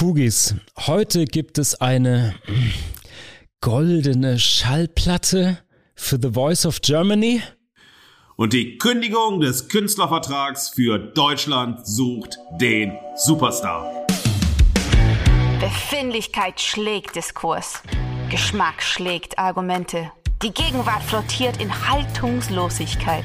Fugis, heute gibt es eine goldene Schallplatte für The Voice of Germany. Und die Kündigung des Künstlervertrags für Deutschland sucht den Superstar. Befindlichkeit schlägt Diskurs. Geschmack schlägt Argumente. Die Gegenwart flottiert in Haltungslosigkeit.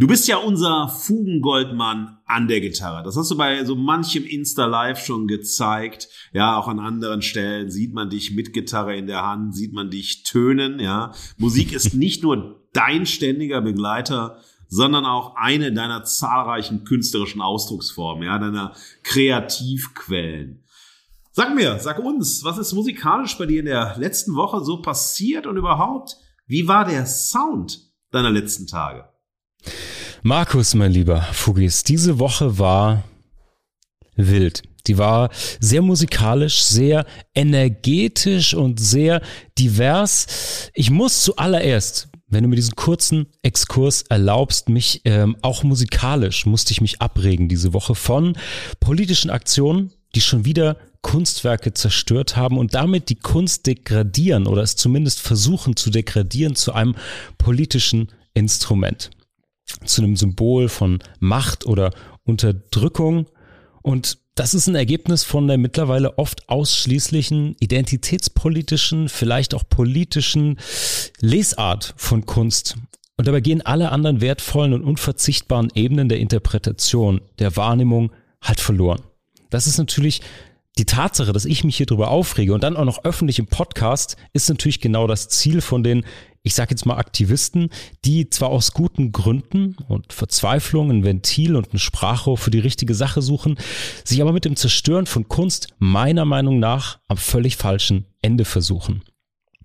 du bist ja unser Fugengoldmann an der Gitarre. Das hast du bei so manchem Insta-Live schon gezeigt. Ja, auch an anderen Stellen sieht man dich mit Gitarre in der Hand, sieht man dich tönen. Ja, Musik ist nicht nur dein ständiger Begleiter, sondern auch eine deiner zahlreichen künstlerischen Ausdrucksformen, ja, deiner Kreativquellen. Sag mir, sag uns, was ist musikalisch bei dir in der letzten Woche so passiert und überhaupt, wie war der Sound deiner letzten Tage? Markus, mein lieber Fugis, diese Woche war wild. Die war sehr musikalisch, sehr energetisch und sehr divers. Ich muss zuallererst wenn du mir diesen kurzen Exkurs erlaubst, mich ähm, auch musikalisch musste ich mich abregen diese Woche von politischen Aktionen, die schon wieder Kunstwerke zerstört haben und damit die Kunst degradieren oder es zumindest versuchen zu degradieren zu einem politischen Instrument, zu einem Symbol von Macht oder Unterdrückung und das ist ein Ergebnis von der mittlerweile oft ausschließlichen identitätspolitischen, vielleicht auch politischen Lesart von Kunst. Und dabei gehen alle anderen wertvollen und unverzichtbaren Ebenen der Interpretation, der Wahrnehmung halt verloren. Das ist natürlich die Tatsache, dass ich mich hier drüber aufrege und dann auch noch öffentlich im Podcast, ist natürlich genau das Ziel von den ich sage jetzt mal Aktivisten, die zwar aus guten Gründen und Verzweiflung ein Ventil und ein Sprachrohr für die richtige Sache suchen, sich aber mit dem Zerstören von Kunst meiner Meinung nach am völlig falschen Ende versuchen.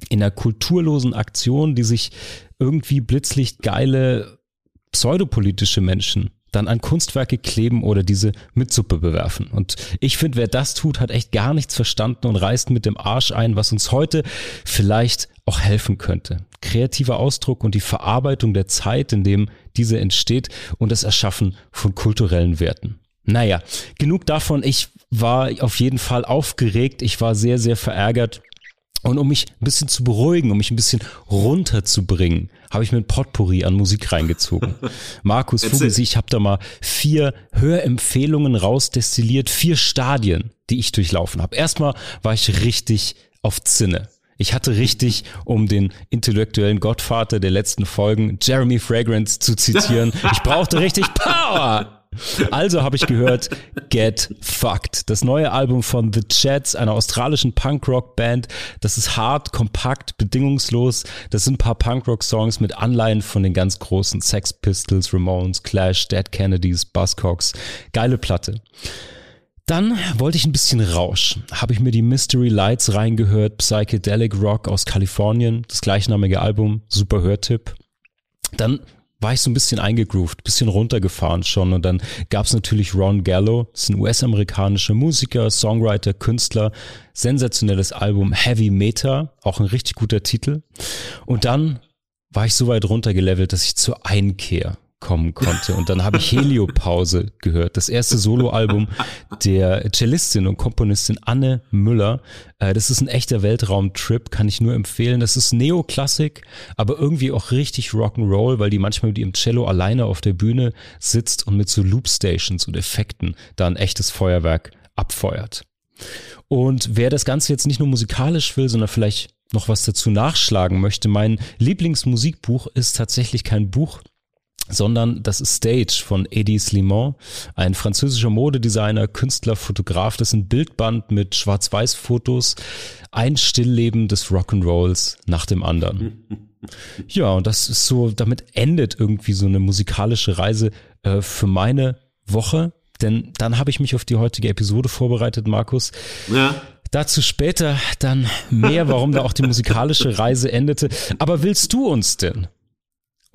In einer kulturlosen Aktion, die sich irgendwie blitzlicht geile pseudopolitische Menschen dann an Kunstwerke kleben oder diese mit Suppe bewerfen. Und ich finde, wer das tut, hat echt gar nichts verstanden und reißt mit dem Arsch ein, was uns heute vielleicht auch helfen könnte. Kreativer Ausdruck und die Verarbeitung der Zeit, in dem diese entsteht und das Erschaffen von kulturellen Werten. Naja, genug davon. Ich war auf jeden Fall aufgeregt. Ich war sehr, sehr verärgert. Und um mich ein bisschen zu beruhigen, um mich ein bisschen runterzubringen, habe ich mir ein Potpourri an Musik reingezogen. Markus Vogelsee, ich habe da mal vier Hörempfehlungen rausdestilliert, vier Stadien, die ich durchlaufen habe. Erstmal war ich richtig auf Zinne. Ich hatte richtig, um den intellektuellen Gottvater der letzten Folgen, Jeremy Fragrance, zu zitieren. Ich brauchte richtig Power. Also habe ich gehört Get Fucked, das neue Album von The Chats, einer australischen Punkrock-Band. Das ist hart, kompakt, bedingungslos. Das sind ein paar Punkrock-Songs mit Anleihen von den ganz großen Sex Pistols, Ramones, Clash, Dead Kennedys, Buzzcocks. Geile Platte. Dann wollte ich ein bisschen Rausch. Habe ich mir die Mystery Lights reingehört, Psychedelic Rock aus Kalifornien, das gleichnamige Album, super Hörtipp. Dann war ich so ein bisschen eingegroovt, bisschen runtergefahren schon und dann gab es natürlich Ron Gallo, das ist ein US-amerikanischer Musiker, Songwriter, Künstler, sensationelles Album Heavy Meta, auch ein richtig guter Titel. Und dann war ich so weit runtergelevelt, dass ich zur Einkehr kommen konnte. Und dann habe ich Heliopause gehört, das erste Soloalbum der Cellistin und Komponistin Anne Müller. Äh, das ist ein echter Weltraumtrip, kann ich nur empfehlen. Das ist Neoklassik, aber irgendwie auch richtig Rock'n'Roll, weil die manchmal mit ihrem Cello alleine auf der Bühne sitzt und mit so Loopstations und Effekten da ein echtes Feuerwerk abfeuert. Und wer das Ganze jetzt nicht nur musikalisch will, sondern vielleicht noch was dazu nachschlagen möchte, mein Lieblingsmusikbuch ist tatsächlich kein Buch, sondern das ist Stage von Eddie Slimon, ein französischer Modedesigner, Künstler, Fotograf. Das ist ein Bildband mit Schwarz-Weiß-Fotos, ein Stillleben des Rock'n'Rolls nach dem anderen. Ja, und das ist so, damit endet irgendwie so eine musikalische Reise äh, für meine Woche. Denn dann habe ich mich auf die heutige Episode vorbereitet, Markus. Ja. dazu später dann mehr, warum da auch die musikalische Reise endete. Aber willst du uns denn,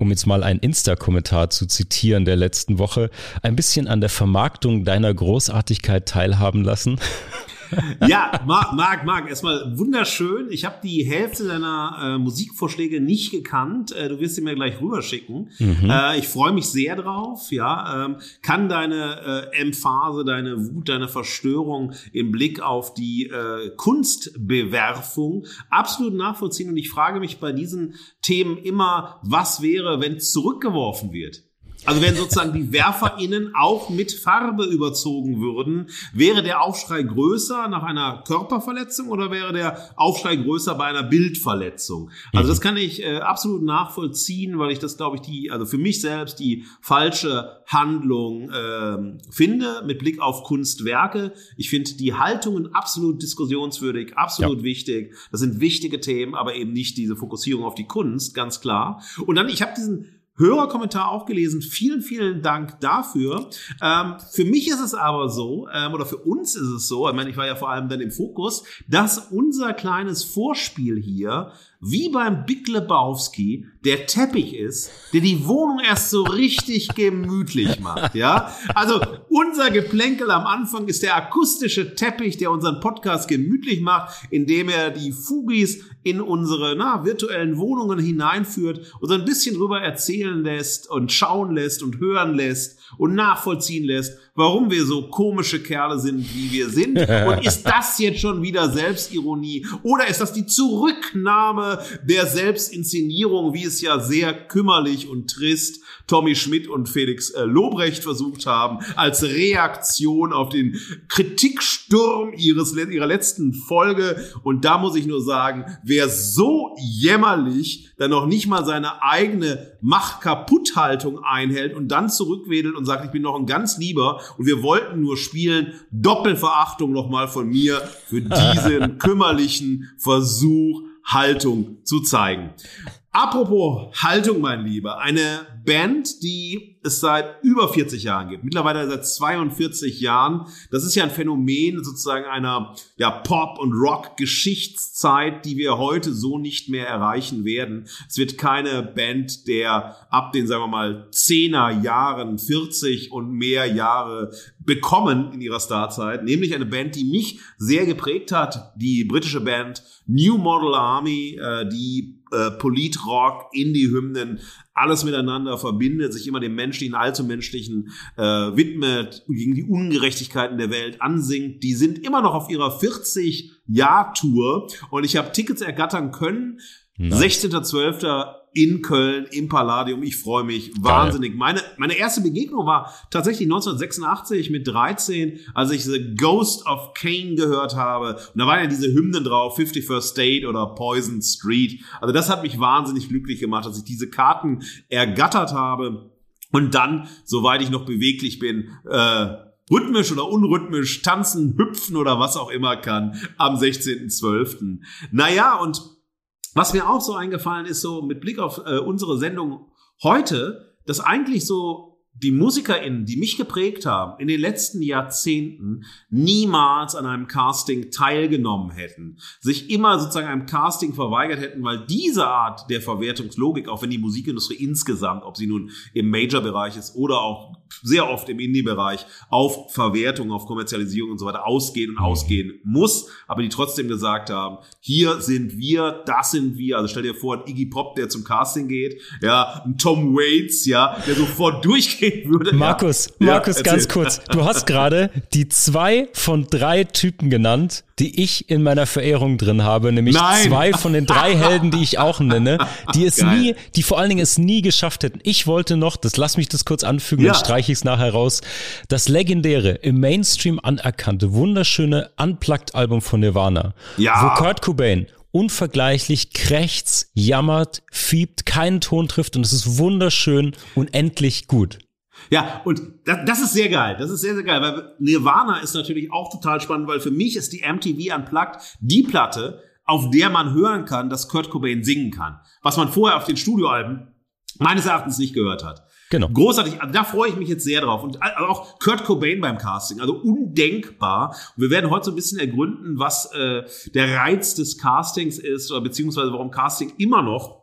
um jetzt mal einen Insta-Kommentar zu zitieren der letzten Woche, ein bisschen an der Vermarktung deiner Großartigkeit teilhaben lassen? ja, Marc, Marc, Marc, erstmal wunderschön. Ich habe die Hälfte deiner äh, Musikvorschläge nicht gekannt. Äh, du wirst sie mir gleich rüberschicken. Mhm. Äh, ich freue mich sehr drauf. Ja, ähm, kann deine äh, Emphase, deine Wut, deine Verstörung im Blick auf die äh, Kunstbewerfung absolut nachvollziehen. Und ich frage mich bei diesen Themen immer, was wäre, wenn zurückgeworfen wird? Also wenn sozusagen die WerferInnen auch mit Farbe überzogen würden, wäre der Aufschrei größer nach einer Körperverletzung oder wäre der Aufschrei größer bei einer Bildverletzung? Also das kann ich äh, absolut nachvollziehen, weil ich das, glaube ich, die, also für mich selbst die falsche Handlung äh, finde mit Blick auf Kunstwerke. Ich finde die Haltungen absolut diskussionswürdig, absolut ja. wichtig. Das sind wichtige Themen, aber eben nicht diese Fokussierung auf die Kunst, ganz klar. Und dann, ich habe diesen Hörerkommentar auch gelesen. Vielen, vielen Dank dafür. Ähm, für mich ist es aber so, ähm, oder für uns ist es so, ich meine, ich war ja vor allem dann im Fokus, dass unser kleines Vorspiel hier wie beim Big Lebowski der Teppich ist, der die Wohnung erst so richtig gemütlich macht, ja? Also unser Geplänkel am Anfang ist der akustische Teppich, der unseren Podcast gemütlich macht, indem er die Fugis in unsere na, virtuellen Wohnungen hineinführt und so ein bisschen drüber erzählen lässt und schauen lässt und hören lässt und nachvollziehen lässt, warum wir so komische Kerle sind, wie wir sind. Und ist das jetzt schon wieder Selbstironie oder ist das die Zurücknahme der Selbstinszenierung, wie es ja sehr kümmerlich und trist Tommy Schmidt und Felix äh, Lobrecht versucht haben, als Reaktion auf den Kritiksturm ihres, ihrer letzten Folge. Und da muss ich nur sagen, wer so jämmerlich dann noch nicht mal seine eigene Mach-Kaputt-Haltung einhält und dann zurückwedelt und sagt, ich bin noch ein ganz lieber und wir wollten nur spielen, Doppelverachtung nochmal von mir für diesen kümmerlichen Versuch, Haltung zu zeigen. Apropos Haltung, mein Lieber, eine Band, die es seit über 40 Jahren gibt, mittlerweile seit 42 Jahren. Das ist ja ein Phänomen sozusagen einer ja, Pop- und Rock-Geschichtszeit, die wir heute so nicht mehr erreichen werden. Es wird keine Band der ab den, sagen wir mal, 10er Jahren, 40 und mehr Jahre bekommen in ihrer Starzeit, nämlich eine Band, die mich sehr geprägt hat, die britische Band New Model Army, äh, die äh, Politrock, Indie-Hymnen, alles miteinander verbindet, sich immer dem menschlichen, allzu menschlichen äh, widmet, gegen die Ungerechtigkeiten der Welt ansingt. Die sind immer noch auf ihrer 40-Jahr-Tour und ich habe Tickets ergattern können. 16.12 in Köln im Palladium. Ich freue mich wahnsinnig. Meine, meine erste Begegnung war tatsächlich 1986 mit 13, als ich The Ghost of Kane gehört habe. Und da waren ja diese Hymnen drauf, 51st State oder Poison Street. Also das hat mich wahnsinnig glücklich gemacht, dass ich diese Karten ergattert habe. Und dann, soweit ich noch beweglich bin, äh, rhythmisch oder unrhythmisch tanzen, hüpfen oder was auch immer kann am 16.12. Naja, und was mir auch so eingefallen ist, so mit Blick auf äh, unsere Sendung heute, dass eigentlich so die MusikerInnen, die mich geprägt haben, in den letzten Jahrzehnten niemals an einem Casting teilgenommen hätten, sich immer sozusagen einem Casting verweigert hätten, weil diese Art der Verwertungslogik, auch wenn die Musikindustrie insgesamt, ob sie nun im Major-Bereich ist oder auch sehr oft im Indie-Bereich, auf Verwertung, auf Kommerzialisierung und so weiter ausgehen und mhm. ausgehen muss, aber die trotzdem gesagt haben, hier sind wir, das sind wir. Also stell dir vor, ein Iggy Pop, der zum Casting geht, ja, ein Tom Waits, ja, der sofort durchgeht würde. Markus, ja. Markus, ja, ganz kurz. Du hast gerade die zwei von drei Typen genannt, die ich in meiner Verehrung drin habe, nämlich Nein. zwei von den drei Helden, die ich auch nenne, die es Geil. nie, die vor allen Dingen es nie geschafft hätten. Ich wollte noch, das lass mich das kurz anfügen, ja. dann streiche ich es nachher raus, das legendäre, im Mainstream anerkannte, wunderschöne Unplugged-Album von Nirvana, ja. wo Kurt Cobain unvergleichlich krächzt, jammert, fiebt, keinen Ton trifft und es ist wunderschön und endlich gut. Ja, und das, das ist sehr geil. Das ist sehr, sehr geil, weil Nirvana ist natürlich auch total spannend, weil für mich ist die MTV Unplugged die Platte, auf der man hören kann, dass Kurt Cobain singen kann. Was man vorher auf den Studioalben meines Erachtens nicht gehört hat. Genau. Großartig, da freue ich mich jetzt sehr drauf. Und auch Kurt Cobain beim Casting, also undenkbar. Und wir werden heute so ein bisschen ergründen, was äh, der Reiz des Castings ist, oder beziehungsweise warum Casting immer noch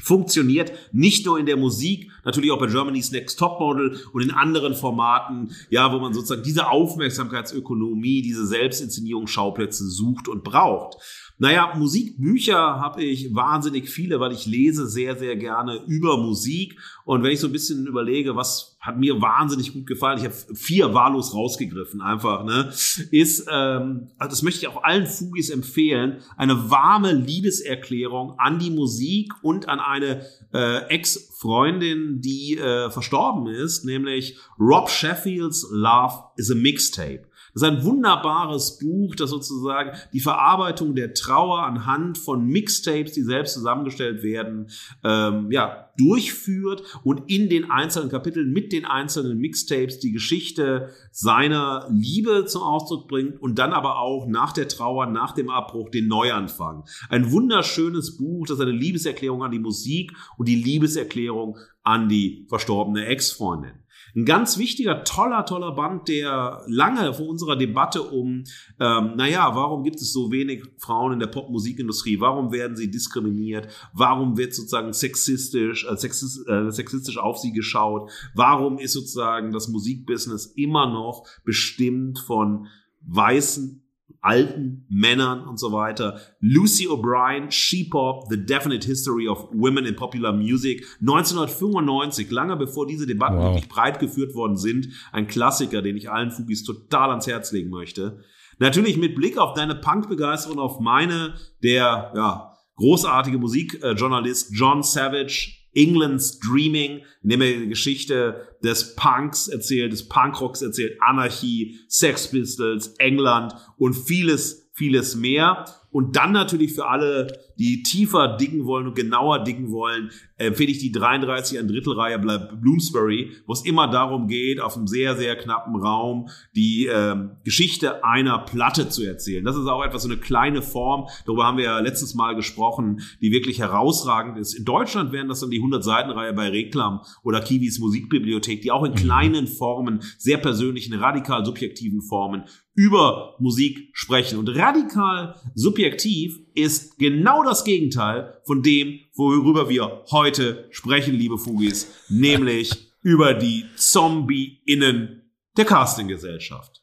funktioniert nicht nur in der Musik, natürlich auch bei Germany's Next Topmodel und in anderen Formaten, ja, wo man sozusagen diese Aufmerksamkeitsökonomie, diese Selbstinszenierungsschauplätze sucht und braucht. Naja, Musikbücher habe ich wahnsinnig viele, weil ich lese sehr, sehr gerne über Musik. Und wenn ich so ein bisschen überlege, was hat mir wahnsinnig gut gefallen, ich habe vier wahllos rausgegriffen, einfach, ne, ist, ähm, also das möchte ich auch allen Fugis empfehlen, eine warme Liebeserklärung an die Musik und an eine äh, Ex-Freundin, die äh, verstorben ist, nämlich Rob Sheffields Love is a Mixtape. Das ist ein wunderbares Buch, das sozusagen die Verarbeitung der Trauer anhand von Mixtapes, die selbst zusammengestellt werden, ähm, ja, durchführt und in den einzelnen Kapiteln mit den einzelnen Mixtapes die Geschichte seiner Liebe zum Ausdruck bringt und dann aber auch nach der Trauer, nach dem Abbruch den Neuanfang. Ein wunderschönes Buch, das eine Liebeserklärung an die Musik und die Liebeserklärung an die verstorbene Ex-Freundin. Ein ganz wichtiger, toller, toller Band, der lange vor unserer Debatte um, ähm, naja, warum gibt es so wenig Frauen in der Popmusikindustrie? Warum werden sie diskriminiert? Warum wird sozusagen sexistisch, äh, sexistisch, äh, sexistisch auf sie geschaut? Warum ist sozusagen das Musikbusiness immer noch bestimmt von weißen alten Männern und so weiter. Lucy O'Brien, She-Pop, The Definite History of Women in Popular Music, 1995, lange bevor diese Debatten wow. wirklich breit geführt worden sind. Ein Klassiker, den ich allen Fugis total ans Herz legen möchte. Natürlich mit Blick auf deine Punk-Begeisterung, auf meine, der ja, großartige Musikjournalist John Savage England's Dreaming, in dem er die Geschichte des Punks erzählt, des Punkrocks erzählt, Anarchie, Sex Pistols, England und vieles, vieles mehr. Und dann natürlich für alle, die tiefer dicken wollen und genauer dicken wollen, empfehle ich die 33 ein Drittel Reihe Bloomsbury, wo es immer darum geht, auf einem sehr, sehr knappen Raum die ähm, Geschichte einer Platte zu erzählen. Das ist auch etwas so eine kleine Form, darüber haben wir ja letztes Mal gesprochen, die wirklich herausragend ist. In Deutschland wären das dann die 100 Seiten Reihe bei Reklam oder Kiwis Musikbibliothek, die auch in mhm. kleinen Formen, sehr persönlichen, radikal subjektiven Formen über Musik sprechen. Und radikal subjektiv ist genau das Gegenteil von dem, worüber wir heute sprechen, liebe Fugis, nämlich über die Zombie-Innen der Casting-Gesellschaft.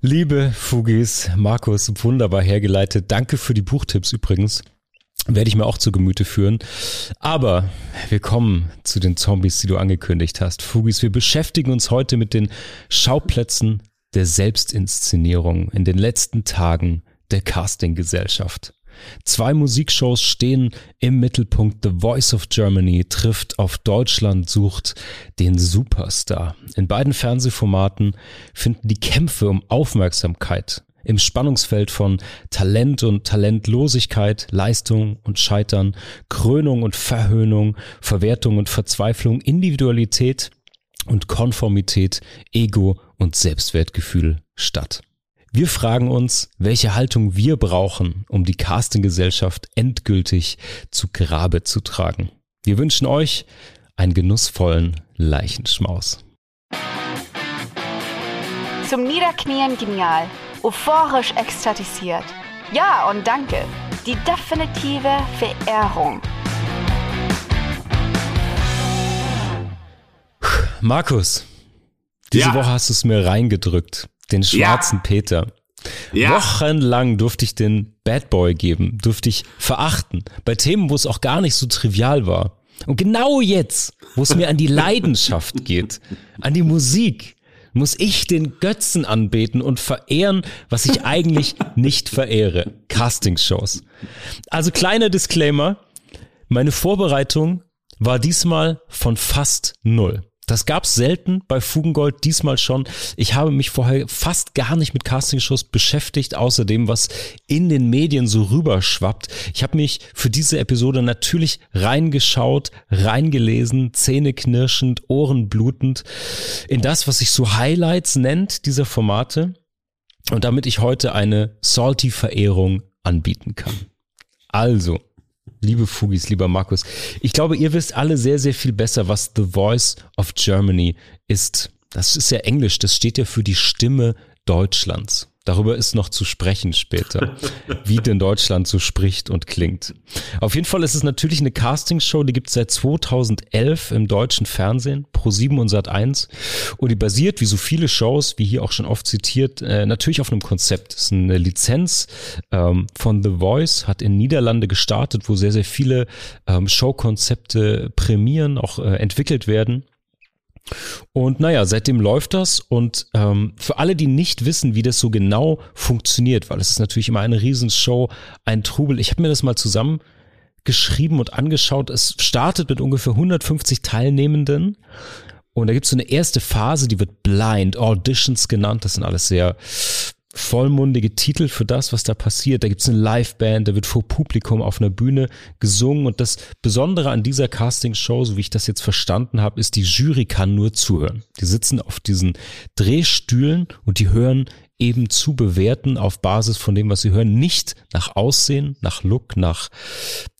Liebe Fugis, Markus, wunderbar hergeleitet. Danke für die Buchtipps übrigens. Werde ich mir auch zu Gemüte führen. Aber wir kommen zu den Zombies, die du angekündigt hast. Fugis, wir beschäftigen uns heute mit den Schauplätzen der Selbstinszenierung in den letzten Tagen der Castinggesellschaft. Zwei Musikshows stehen im Mittelpunkt. The Voice of Germany trifft auf Deutschland, sucht den Superstar. In beiden Fernsehformaten finden die Kämpfe um Aufmerksamkeit im Spannungsfeld von Talent und Talentlosigkeit, Leistung und Scheitern, Krönung und Verhöhnung, Verwertung und Verzweiflung, Individualität und Konformität, Ego und Selbstwertgefühl statt. Wir fragen uns, welche Haltung wir brauchen, um die Castinggesellschaft endgültig zu Grabe zu tragen. Wir wünschen euch einen genussvollen Leichenschmaus. Zum Niederknien genial, euphorisch ekstatisiert. Ja und danke. Die definitive Verehrung. Markus, diese ja. Woche hast du es mir reingedrückt. Den schwarzen ja. Peter. Ja. Wochenlang durfte ich den Bad Boy geben, durfte ich verachten. Bei Themen, wo es auch gar nicht so trivial war. Und genau jetzt, wo es mir an die Leidenschaft geht, an die Musik, muss ich den Götzen anbeten und verehren, was ich eigentlich nicht verehre. Castingshows. Also kleiner Disclaimer. Meine Vorbereitung war diesmal von fast null. Das gab's selten bei Fugengold, diesmal schon. Ich habe mich vorher fast gar nicht mit Castingshows beschäftigt, außer dem, was in den Medien so rüberschwappt. Ich habe mich für diese Episode natürlich reingeschaut, reingelesen, zähneknirschend, ohrenblutend in das, was sich so Highlights nennt, dieser Formate. Und damit ich heute eine Salty-Verehrung anbieten kann. Also, Liebe Fugis, lieber Markus, ich glaube, ihr wisst alle sehr, sehr viel besser, was The Voice of Germany ist. Das ist ja Englisch, das steht ja für die Stimme Deutschlands. Darüber ist noch zu sprechen später, wie denn Deutschland so spricht und klingt. Auf jeden Fall ist es natürlich eine Castingshow, die gibt es seit 2011 im deutschen Fernsehen, Pro7 und Sat1 und die basiert, wie so viele Shows, wie hier auch schon oft zitiert, äh, natürlich auf einem Konzept. Es ist eine Lizenz ähm, von The Voice, hat in Niederlande gestartet, wo sehr, sehr viele ähm, Showkonzepte prämieren, auch äh, entwickelt werden. Und naja, seitdem läuft das und ähm, für alle, die nicht wissen, wie das so genau funktioniert, weil es ist natürlich immer eine Riesenshow, ein Trubel. Ich habe mir das mal zusammengeschrieben und angeschaut. Es startet mit ungefähr 150 Teilnehmenden und da gibt es so eine erste Phase, die wird Blind Auditions genannt. Das sind alles sehr vollmundige Titel für das, was da passiert. Da gibt's eine Liveband, da wird vor Publikum auf einer Bühne gesungen und das Besondere an dieser Castingshow, so wie ich das jetzt verstanden habe, ist, die Jury kann nur zuhören. Die sitzen auf diesen Drehstühlen und die hören eben zu bewerten auf Basis von dem, was sie hören, nicht nach Aussehen, nach Look, nach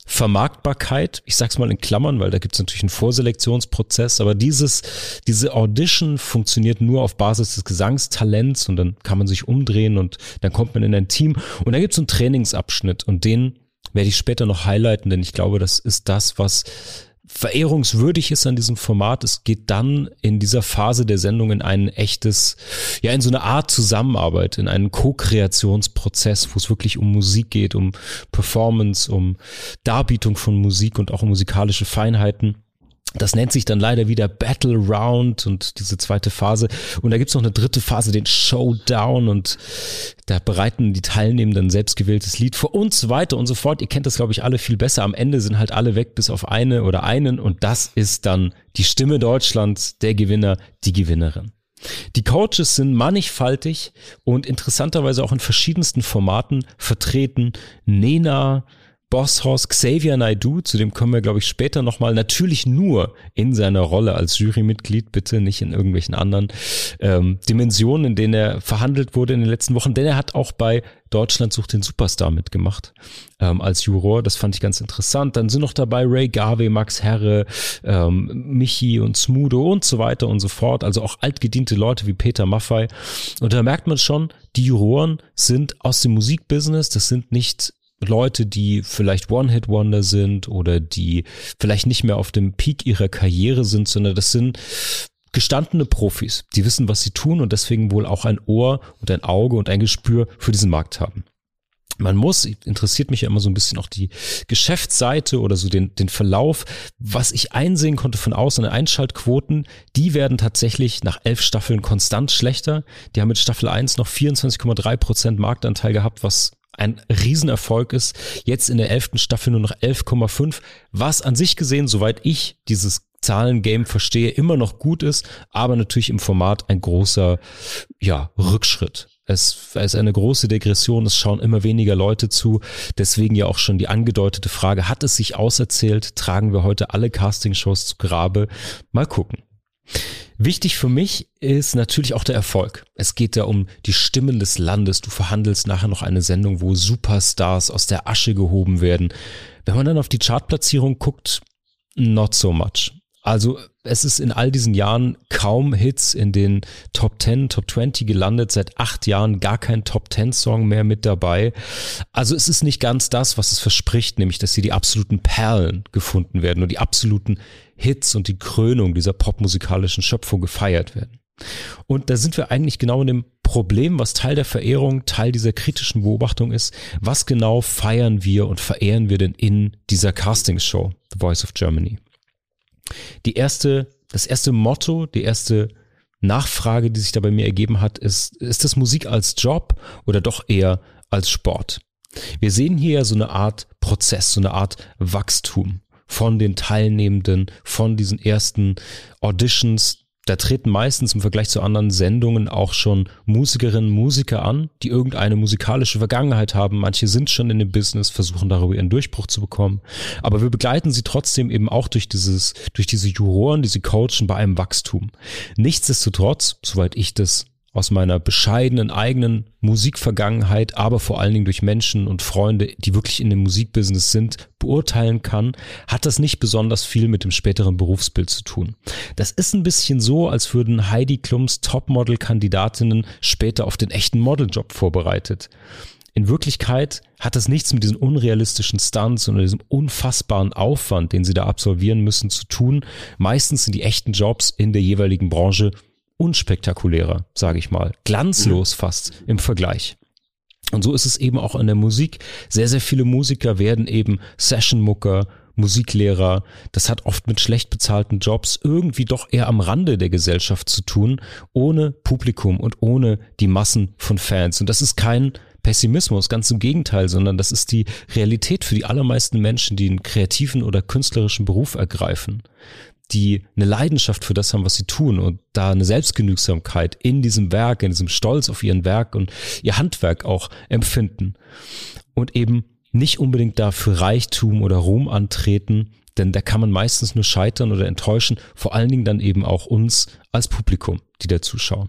Vermarktbarkeit, ich sag's mal in Klammern, weil da gibt's natürlich einen Vorselektionsprozess, aber dieses, diese Audition funktioniert nur auf Basis des Gesangstalents und dann kann man sich umdrehen und dann kommt man in ein Team und da gibt's einen Trainingsabschnitt und den werde ich später noch highlighten, denn ich glaube, das ist das, was verehrungswürdig ist an diesem Format. Es geht dann in dieser Phase der Sendung in ein echtes, ja, in so eine Art Zusammenarbeit, in einen Co-Kreationsprozess, wo es wirklich um Musik geht, um Performance, um Darbietung von Musik und auch um musikalische Feinheiten. Das nennt sich dann leider wieder Battle Round und diese zweite Phase. Und da gibt's noch eine dritte Phase, den Showdown. Und da bereiten die Teilnehmenden selbstgewähltes Lied vor und so weiter und so fort. Ihr kennt das, glaube ich, alle viel besser. Am Ende sind halt alle weg, bis auf eine oder einen. Und das ist dann die Stimme Deutschlands, der Gewinner, die Gewinnerin. Die Coaches sind mannigfaltig und interessanterweise auch in verschiedensten Formaten vertreten. Nena, Bosshaus Xavier Naidoo, zu dem kommen wir, glaube ich, später nochmal, natürlich nur in seiner Rolle als Jurymitglied, bitte nicht in irgendwelchen anderen ähm, Dimensionen, in denen er verhandelt wurde in den letzten Wochen, denn er hat auch bei Deutschland sucht den Superstar mitgemacht ähm, als Juror. Das fand ich ganz interessant. Dann sind noch dabei Ray Garvey, Max Herre, ähm, Michi und Smudo und so weiter und so fort. Also auch altgediente Leute wie Peter Maffei. Und da merkt man schon, die Juroren sind aus dem Musikbusiness. Das sind nicht Leute, die vielleicht One-Hit-Wonder sind oder die vielleicht nicht mehr auf dem Peak ihrer Karriere sind, sondern das sind gestandene Profis, die wissen, was sie tun und deswegen wohl auch ein Ohr und ein Auge und ein Gespür für diesen Markt haben. Man muss, interessiert mich ja immer so ein bisschen auch die Geschäftsseite oder so den, den Verlauf. Was ich einsehen konnte von außen, Einschaltquoten, die werden tatsächlich nach elf Staffeln konstant schlechter. Die haben mit Staffel 1 noch 24,3 Prozent Marktanteil gehabt, was ein Riesenerfolg ist. Jetzt in der elften Staffel nur noch 11,5, was an sich gesehen, soweit ich dieses Zahlengame verstehe, immer noch gut ist, aber natürlich im Format ein großer, ja, Rückschritt. Es, es ist eine große Degression, es schauen immer weniger Leute zu. Deswegen ja auch schon die angedeutete Frage, hat es sich auserzählt? Tragen wir heute alle Castingshows zu Grabe? Mal gucken. Wichtig für mich ist natürlich auch der Erfolg. Es geht da um die Stimmen des Landes. Du verhandelst nachher noch eine Sendung, wo Superstars aus der Asche gehoben werden. Wenn man dann auf die Chartplatzierung guckt, not so much. Also es ist in all diesen Jahren kaum Hits in den Top 10, Top 20 gelandet. Seit acht Jahren gar kein Top 10 Song mehr mit dabei. Also es ist nicht ganz das, was es verspricht, nämlich dass hier die absoluten Perlen gefunden werden und die absoluten Hits und die Krönung dieser popmusikalischen Schöpfung gefeiert werden. Und da sind wir eigentlich genau in dem Problem, was Teil der Verehrung, Teil dieser kritischen Beobachtung ist. Was genau feiern wir und verehren wir denn in dieser Castingshow, The Voice of Germany? Die erste, das erste Motto, die erste Nachfrage, die sich da bei mir ergeben hat, ist, ist das Musik als Job oder doch eher als Sport? Wir sehen hier so eine Art Prozess, so eine Art Wachstum von den Teilnehmenden, von diesen ersten Auditions, da treten meistens im Vergleich zu anderen Sendungen auch schon Musikerinnen, Musiker an, die irgendeine musikalische Vergangenheit haben. Manche sind schon in dem Business, versuchen darüber ihren Durchbruch zu bekommen. Aber wir begleiten sie trotzdem eben auch durch dieses, durch diese Juroren, die sie coachen bei einem Wachstum. Nichtsdestotrotz, soweit ich das aus meiner bescheidenen eigenen Musikvergangenheit, aber vor allen Dingen durch Menschen und Freunde, die wirklich in dem Musikbusiness sind, beurteilen kann, hat das nicht besonders viel mit dem späteren Berufsbild zu tun. Das ist ein bisschen so, als würden Heidi Klums Topmodel-Kandidatinnen später auf den echten Modeljob vorbereitet. In Wirklichkeit hat das nichts mit diesen unrealistischen Stunts und diesem unfassbaren Aufwand, den sie da absolvieren müssen, zu tun. Meistens sind die echten Jobs in der jeweiligen Branche unspektakulärer, sage ich mal, glanzlos mhm. fast im Vergleich. Und so ist es eben auch in der Musik. Sehr, sehr viele Musiker werden eben Session-Mucker, Musiklehrer. Das hat oft mit schlecht bezahlten Jobs irgendwie doch eher am Rande der Gesellschaft zu tun, ohne Publikum und ohne die Massen von Fans. Und das ist kein Pessimismus, ganz im Gegenteil, sondern das ist die Realität für die allermeisten Menschen, die einen kreativen oder künstlerischen Beruf ergreifen die eine Leidenschaft für das haben, was sie tun und da eine Selbstgenügsamkeit in diesem Werk, in diesem Stolz auf ihren Werk und ihr Handwerk auch empfinden und eben nicht unbedingt dafür Reichtum oder Ruhm antreten, denn da kann man meistens nur scheitern oder enttäuschen, vor allen Dingen dann eben auch uns als Publikum, die da zuschauen.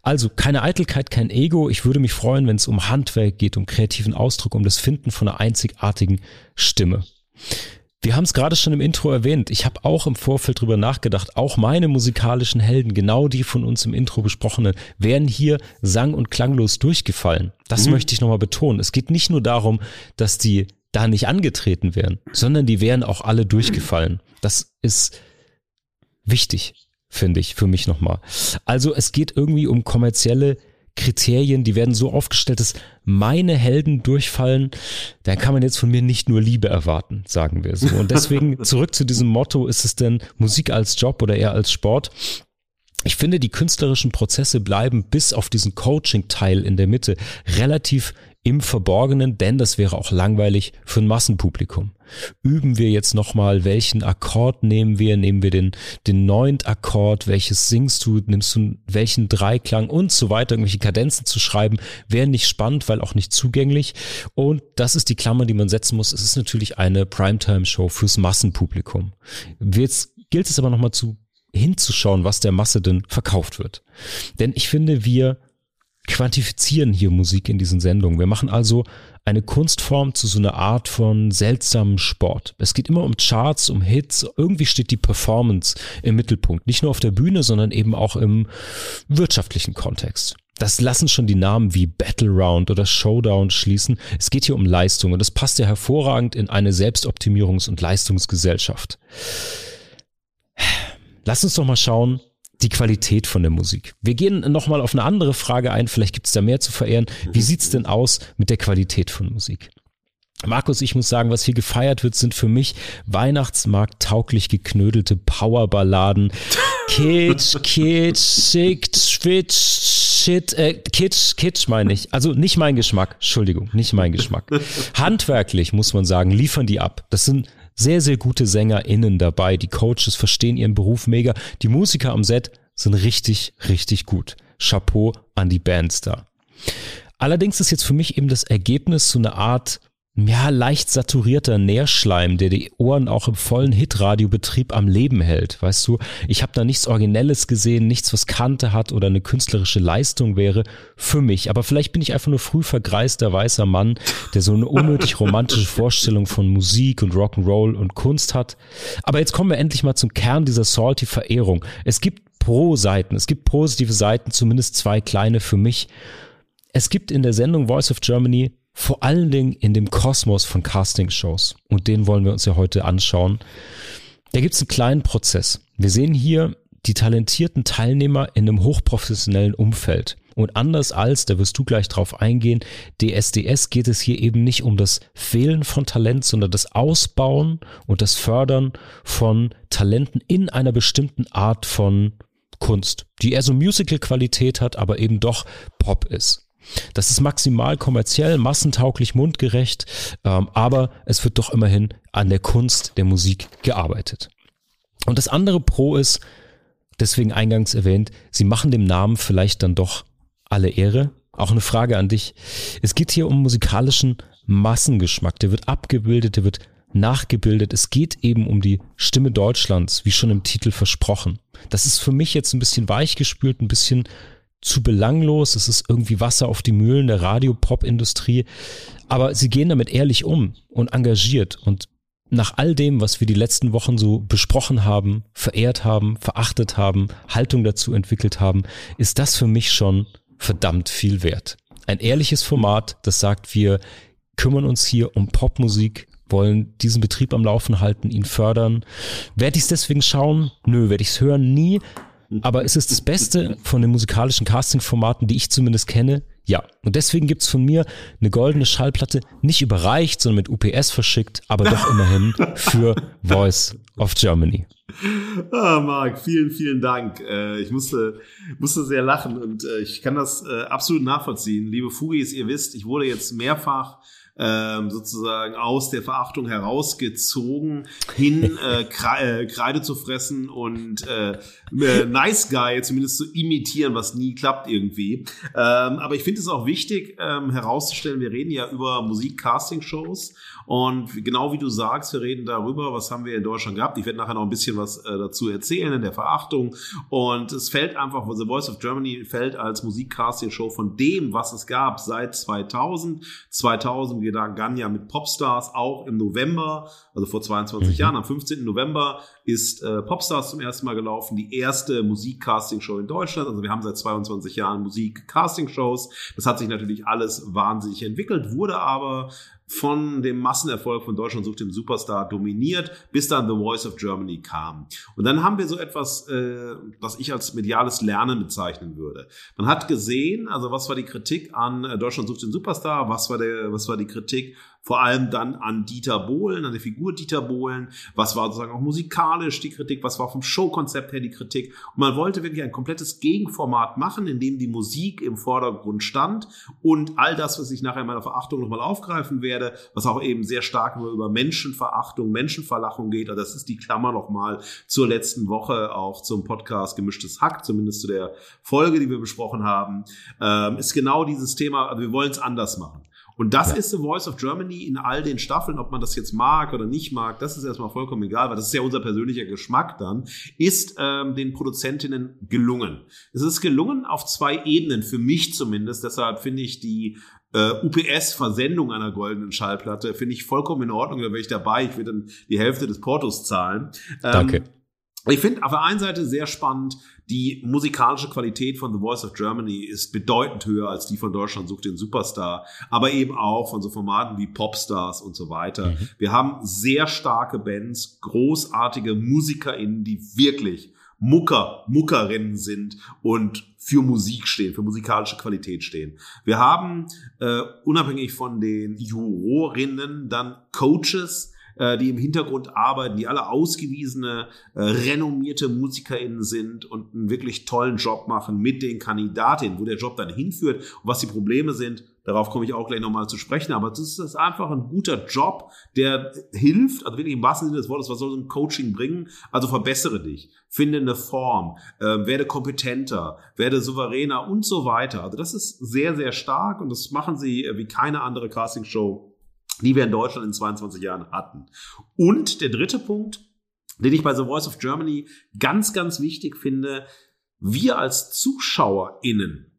Also keine Eitelkeit, kein Ego. Ich würde mich freuen, wenn es um Handwerk geht, um kreativen Ausdruck, um das Finden von einer einzigartigen Stimme. Wir haben es gerade schon im Intro erwähnt. Ich habe auch im Vorfeld drüber nachgedacht. Auch meine musikalischen Helden, genau die von uns im Intro besprochenen, wären hier sang- und klanglos durchgefallen. Das mhm. möchte ich nochmal betonen. Es geht nicht nur darum, dass die da nicht angetreten wären, sondern die wären auch alle durchgefallen. Das ist wichtig, finde ich, für mich nochmal. Also es geht irgendwie um kommerzielle Kriterien, die werden so aufgestellt, dass meine Helden durchfallen, dann kann man jetzt von mir nicht nur Liebe erwarten, sagen wir so. Und deswegen zurück zu diesem Motto, ist es denn Musik als Job oder eher als Sport? Ich finde, die künstlerischen Prozesse bleiben bis auf diesen Coaching-Teil in der Mitte relativ im Verborgenen, denn das wäre auch langweilig für ein Massenpublikum. Üben wir jetzt nochmal, welchen Akkord nehmen wir? Nehmen wir den, den neunt Akkord? Welches singst du? Nimmst du welchen Dreiklang und so weiter? Irgendwelche Kadenzen zu schreiben, wäre nicht spannend, weil auch nicht zugänglich. Und das ist die Klammer, die man setzen muss. Es ist natürlich eine Primetime-Show fürs Massenpublikum. Jetzt gilt es aber nochmal zu hinzuschauen, was der Masse denn verkauft wird. Denn ich finde, wir quantifizieren hier Musik in diesen Sendungen. Wir machen also eine Kunstform zu so einer Art von seltsamen Sport. Es geht immer um Charts, um Hits. Irgendwie steht die Performance im Mittelpunkt. Nicht nur auf der Bühne, sondern eben auch im wirtschaftlichen Kontext. Das lassen schon die Namen wie Battle Round oder Showdown schließen. Es geht hier um Leistung und das passt ja hervorragend in eine Selbstoptimierungs- und Leistungsgesellschaft. Lass uns doch mal schauen, die Qualität von der Musik. Wir gehen nochmal auf eine andere Frage ein, vielleicht gibt es da mehr zu verehren. Wie sieht's denn aus mit der Qualität von Musik? Markus, ich muss sagen, was hier gefeiert wird, sind für mich Weihnachtsmarkt tauglich geknödelte Powerballaden. Kitsch, kitsch, schick, schwitsch, shit, äh, kitsch, kitsch meine ich. Also nicht mein Geschmack, Entschuldigung, nicht mein Geschmack. Handwerklich muss man sagen, liefern die ab. Das sind sehr, sehr gute SängerInnen dabei. Die Coaches verstehen ihren Beruf mega. Die Musiker am Set sind richtig, richtig gut. Chapeau an die Bands da. Allerdings ist jetzt für mich eben das Ergebnis so eine Art ja, leicht saturierter Nährschleim, der die Ohren auch im vollen Hitradiobetrieb am Leben hält. Weißt du, ich habe da nichts Originelles gesehen, nichts, was Kante hat oder eine künstlerische Leistung wäre für mich. Aber vielleicht bin ich einfach nur früh vergreister weißer Mann, der so eine unnötig romantische Vorstellung von Musik und Rock'n'Roll und Kunst hat. Aber jetzt kommen wir endlich mal zum Kern dieser salty Verehrung. Es gibt Pro-Seiten, es gibt positive Seiten, zumindest zwei kleine für mich. Es gibt in der Sendung Voice of Germany vor allen Dingen in dem Kosmos von Castingshows. Und den wollen wir uns ja heute anschauen. Da gibt es einen kleinen Prozess. Wir sehen hier die talentierten Teilnehmer in einem hochprofessionellen Umfeld. Und anders als, da wirst du gleich drauf eingehen, DSDS geht es hier eben nicht um das Fehlen von Talent, sondern das Ausbauen und das Fördern von Talenten in einer bestimmten Art von Kunst, die eher so Musical-Qualität hat, aber eben doch Pop ist. Das ist maximal kommerziell, massentauglich, mundgerecht, ähm, aber es wird doch immerhin an der Kunst der Musik gearbeitet. Und das andere Pro ist, deswegen eingangs erwähnt, sie machen dem Namen vielleicht dann doch alle Ehre. Auch eine Frage an dich. Es geht hier um musikalischen Massengeschmack. Der wird abgebildet, der wird nachgebildet. Es geht eben um die Stimme Deutschlands, wie schon im Titel versprochen. Das ist für mich jetzt ein bisschen weichgespült, ein bisschen zu belanglos, es ist irgendwie Wasser auf die Mühlen der Radio-Pop-Industrie, aber sie gehen damit ehrlich um und engagiert und nach all dem, was wir die letzten Wochen so besprochen haben, verehrt haben, verachtet haben, Haltung dazu entwickelt haben, ist das für mich schon verdammt viel wert. Ein ehrliches Format, das sagt, wir kümmern uns hier um Popmusik, wollen diesen Betrieb am Laufen halten, ihn fördern. Werde ich es deswegen schauen? Nö. Werde ich es hören? Nie. Aber ist es das Beste von den musikalischen Casting-Formaten, die ich zumindest kenne? Ja. Und deswegen gibt's von mir eine goldene Schallplatte, nicht überreicht, sondern mit UPS verschickt, aber doch immerhin für Voice of Germany. Ah, Marc, vielen, vielen Dank. Äh, ich musste, musste sehr lachen und äh, ich kann das äh, absolut nachvollziehen. Liebe Fugis, ihr wisst, ich wurde jetzt mehrfach ähm, sozusagen aus der Verachtung herausgezogen, hin äh, äh, Kreide zu fressen und äh, äh, Nice Guy zumindest zu imitieren, was nie klappt irgendwie. Ähm, aber ich finde es auch wichtig ähm, herauszustellen, wir reden ja über Musik-Casting-Shows und genau wie du sagst, wir reden darüber, was haben wir in Deutschland gehabt. Ich werde nachher noch ein bisschen was äh, dazu erzählen in der Verachtung. Und es fällt einfach, The Voice of Germany fällt als Musikcasting-Show von dem, was es gab seit 2000. 2000, wir begann ja mit Popstars auch im November, also vor 22 mhm. Jahren. Am 15. November ist äh, Popstars zum ersten Mal gelaufen, die erste Musikcasting-Show in Deutschland. Also wir haben seit 22 Jahren Musik-Casting-Shows. Das hat sich natürlich alles wahnsinnig entwickelt, wurde aber von dem Massenerfolg von Deutschland sucht den Superstar dominiert, bis dann The Voice of Germany kam. Und dann haben wir so etwas, äh, was ich als mediales Lernen bezeichnen würde. Man hat gesehen, also was war die Kritik an äh, Deutschland sucht den Superstar, was war der, was war die Kritik vor allem dann an Dieter Bohlen, an der Figur Dieter Bohlen, was war sozusagen auch musikalisch die Kritik, was war vom Showkonzept her die Kritik. Und man wollte wirklich ein komplettes Gegenformat machen, in dem die Musik im Vordergrund stand und all das, was ich nachher in meiner Verachtung nochmal aufgreifen werde, was auch eben sehr stark über Menschenverachtung, Menschenverlachung geht. Also das ist die Klammer nochmal zur letzten Woche auch zum Podcast Gemischtes Hack, zumindest zu der Folge, die wir besprochen haben, ähm, ist genau dieses Thema, also wir wollen es anders machen. Und das ja. ist The Voice of Germany in all den Staffeln, ob man das jetzt mag oder nicht mag, das ist erstmal vollkommen egal, weil das ist ja unser persönlicher Geschmack dann, ist ähm, den Produzentinnen gelungen. Es ist gelungen auf zwei Ebenen, für mich zumindest. Deshalb finde ich die äh, UPS-Versendung einer goldenen Schallplatte, finde ich vollkommen in Ordnung. Da wäre ich dabei. Ich würde dann die Hälfte des Portos zahlen. Ähm, Danke. Ich finde auf der einen Seite sehr spannend, die musikalische Qualität von The Voice of Germany ist bedeutend höher als die von Deutschland sucht den Superstar, aber eben auch von so Formaten wie Popstars und so weiter. Mhm. Wir haben sehr starke Bands, großartige MusikerInnen, die wirklich Mucker, Muckerinnen sind und für Musik stehen, für musikalische Qualität stehen. Wir haben äh, unabhängig von den Jurorinnen dann Coaches, äh, die im Hintergrund arbeiten, die alle ausgewiesene, äh, renommierte MusikerInnen sind und einen wirklich tollen Job machen mit den Kandidatinnen, wo der Job dann hinführt und was die Probleme sind. Darauf komme ich auch gleich nochmal zu sprechen, aber das ist einfach ein guter Job, der hilft, also wirklich im wahrsten Sinne des Wortes, was soll so ein Coaching bringen? Also verbessere dich, finde eine Form, äh, werde kompetenter, werde souveräner und so weiter. Also das ist sehr, sehr stark und das machen sie wie keine andere Castingshow die wir in Deutschland in 22 Jahren hatten. Und der dritte Punkt, den ich bei The Voice of Germany ganz, ganz wichtig finde, wir als ZuschauerInnen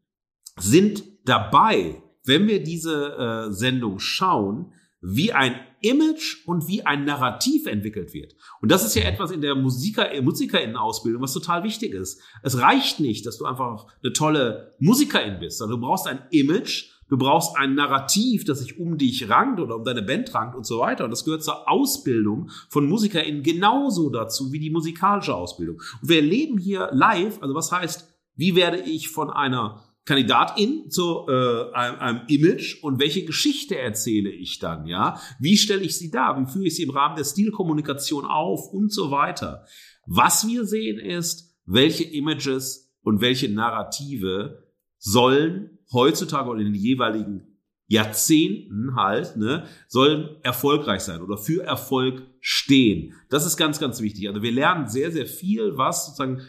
sind dabei, wenn wir diese äh, Sendung schauen, wie ein Image und wie ein Narrativ entwickelt wird. Und das ist ja etwas in der Musiker, Musikerinnen-Ausbildung, was total wichtig ist. Es reicht nicht, dass du einfach eine tolle Musikerin bist, sondern du brauchst ein Image, Du brauchst ein Narrativ, das sich um dich rankt oder um deine Band rankt und so weiter. Und das gehört zur Ausbildung von MusikerInnen genauso dazu wie die musikalische Ausbildung. Und wir erleben hier live, also was heißt, wie werde ich von einer Kandidatin zu äh, einem, einem Image und welche Geschichte erzähle ich dann, ja? Wie stelle ich sie dar? Wie führe ich sie im Rahmen der Stilkommunikation auf und so weiter? Was wir sehen ist, welche Images und welche Narrative sollen heutzutage oder in den jeweiligen Jahrzehnten halt, ne, sollen erfolgreich sein oder für Erfolg stehen. Das ist ganz, ganz wichtig. Also wir lernen sehr, sehr viel, was sozusagen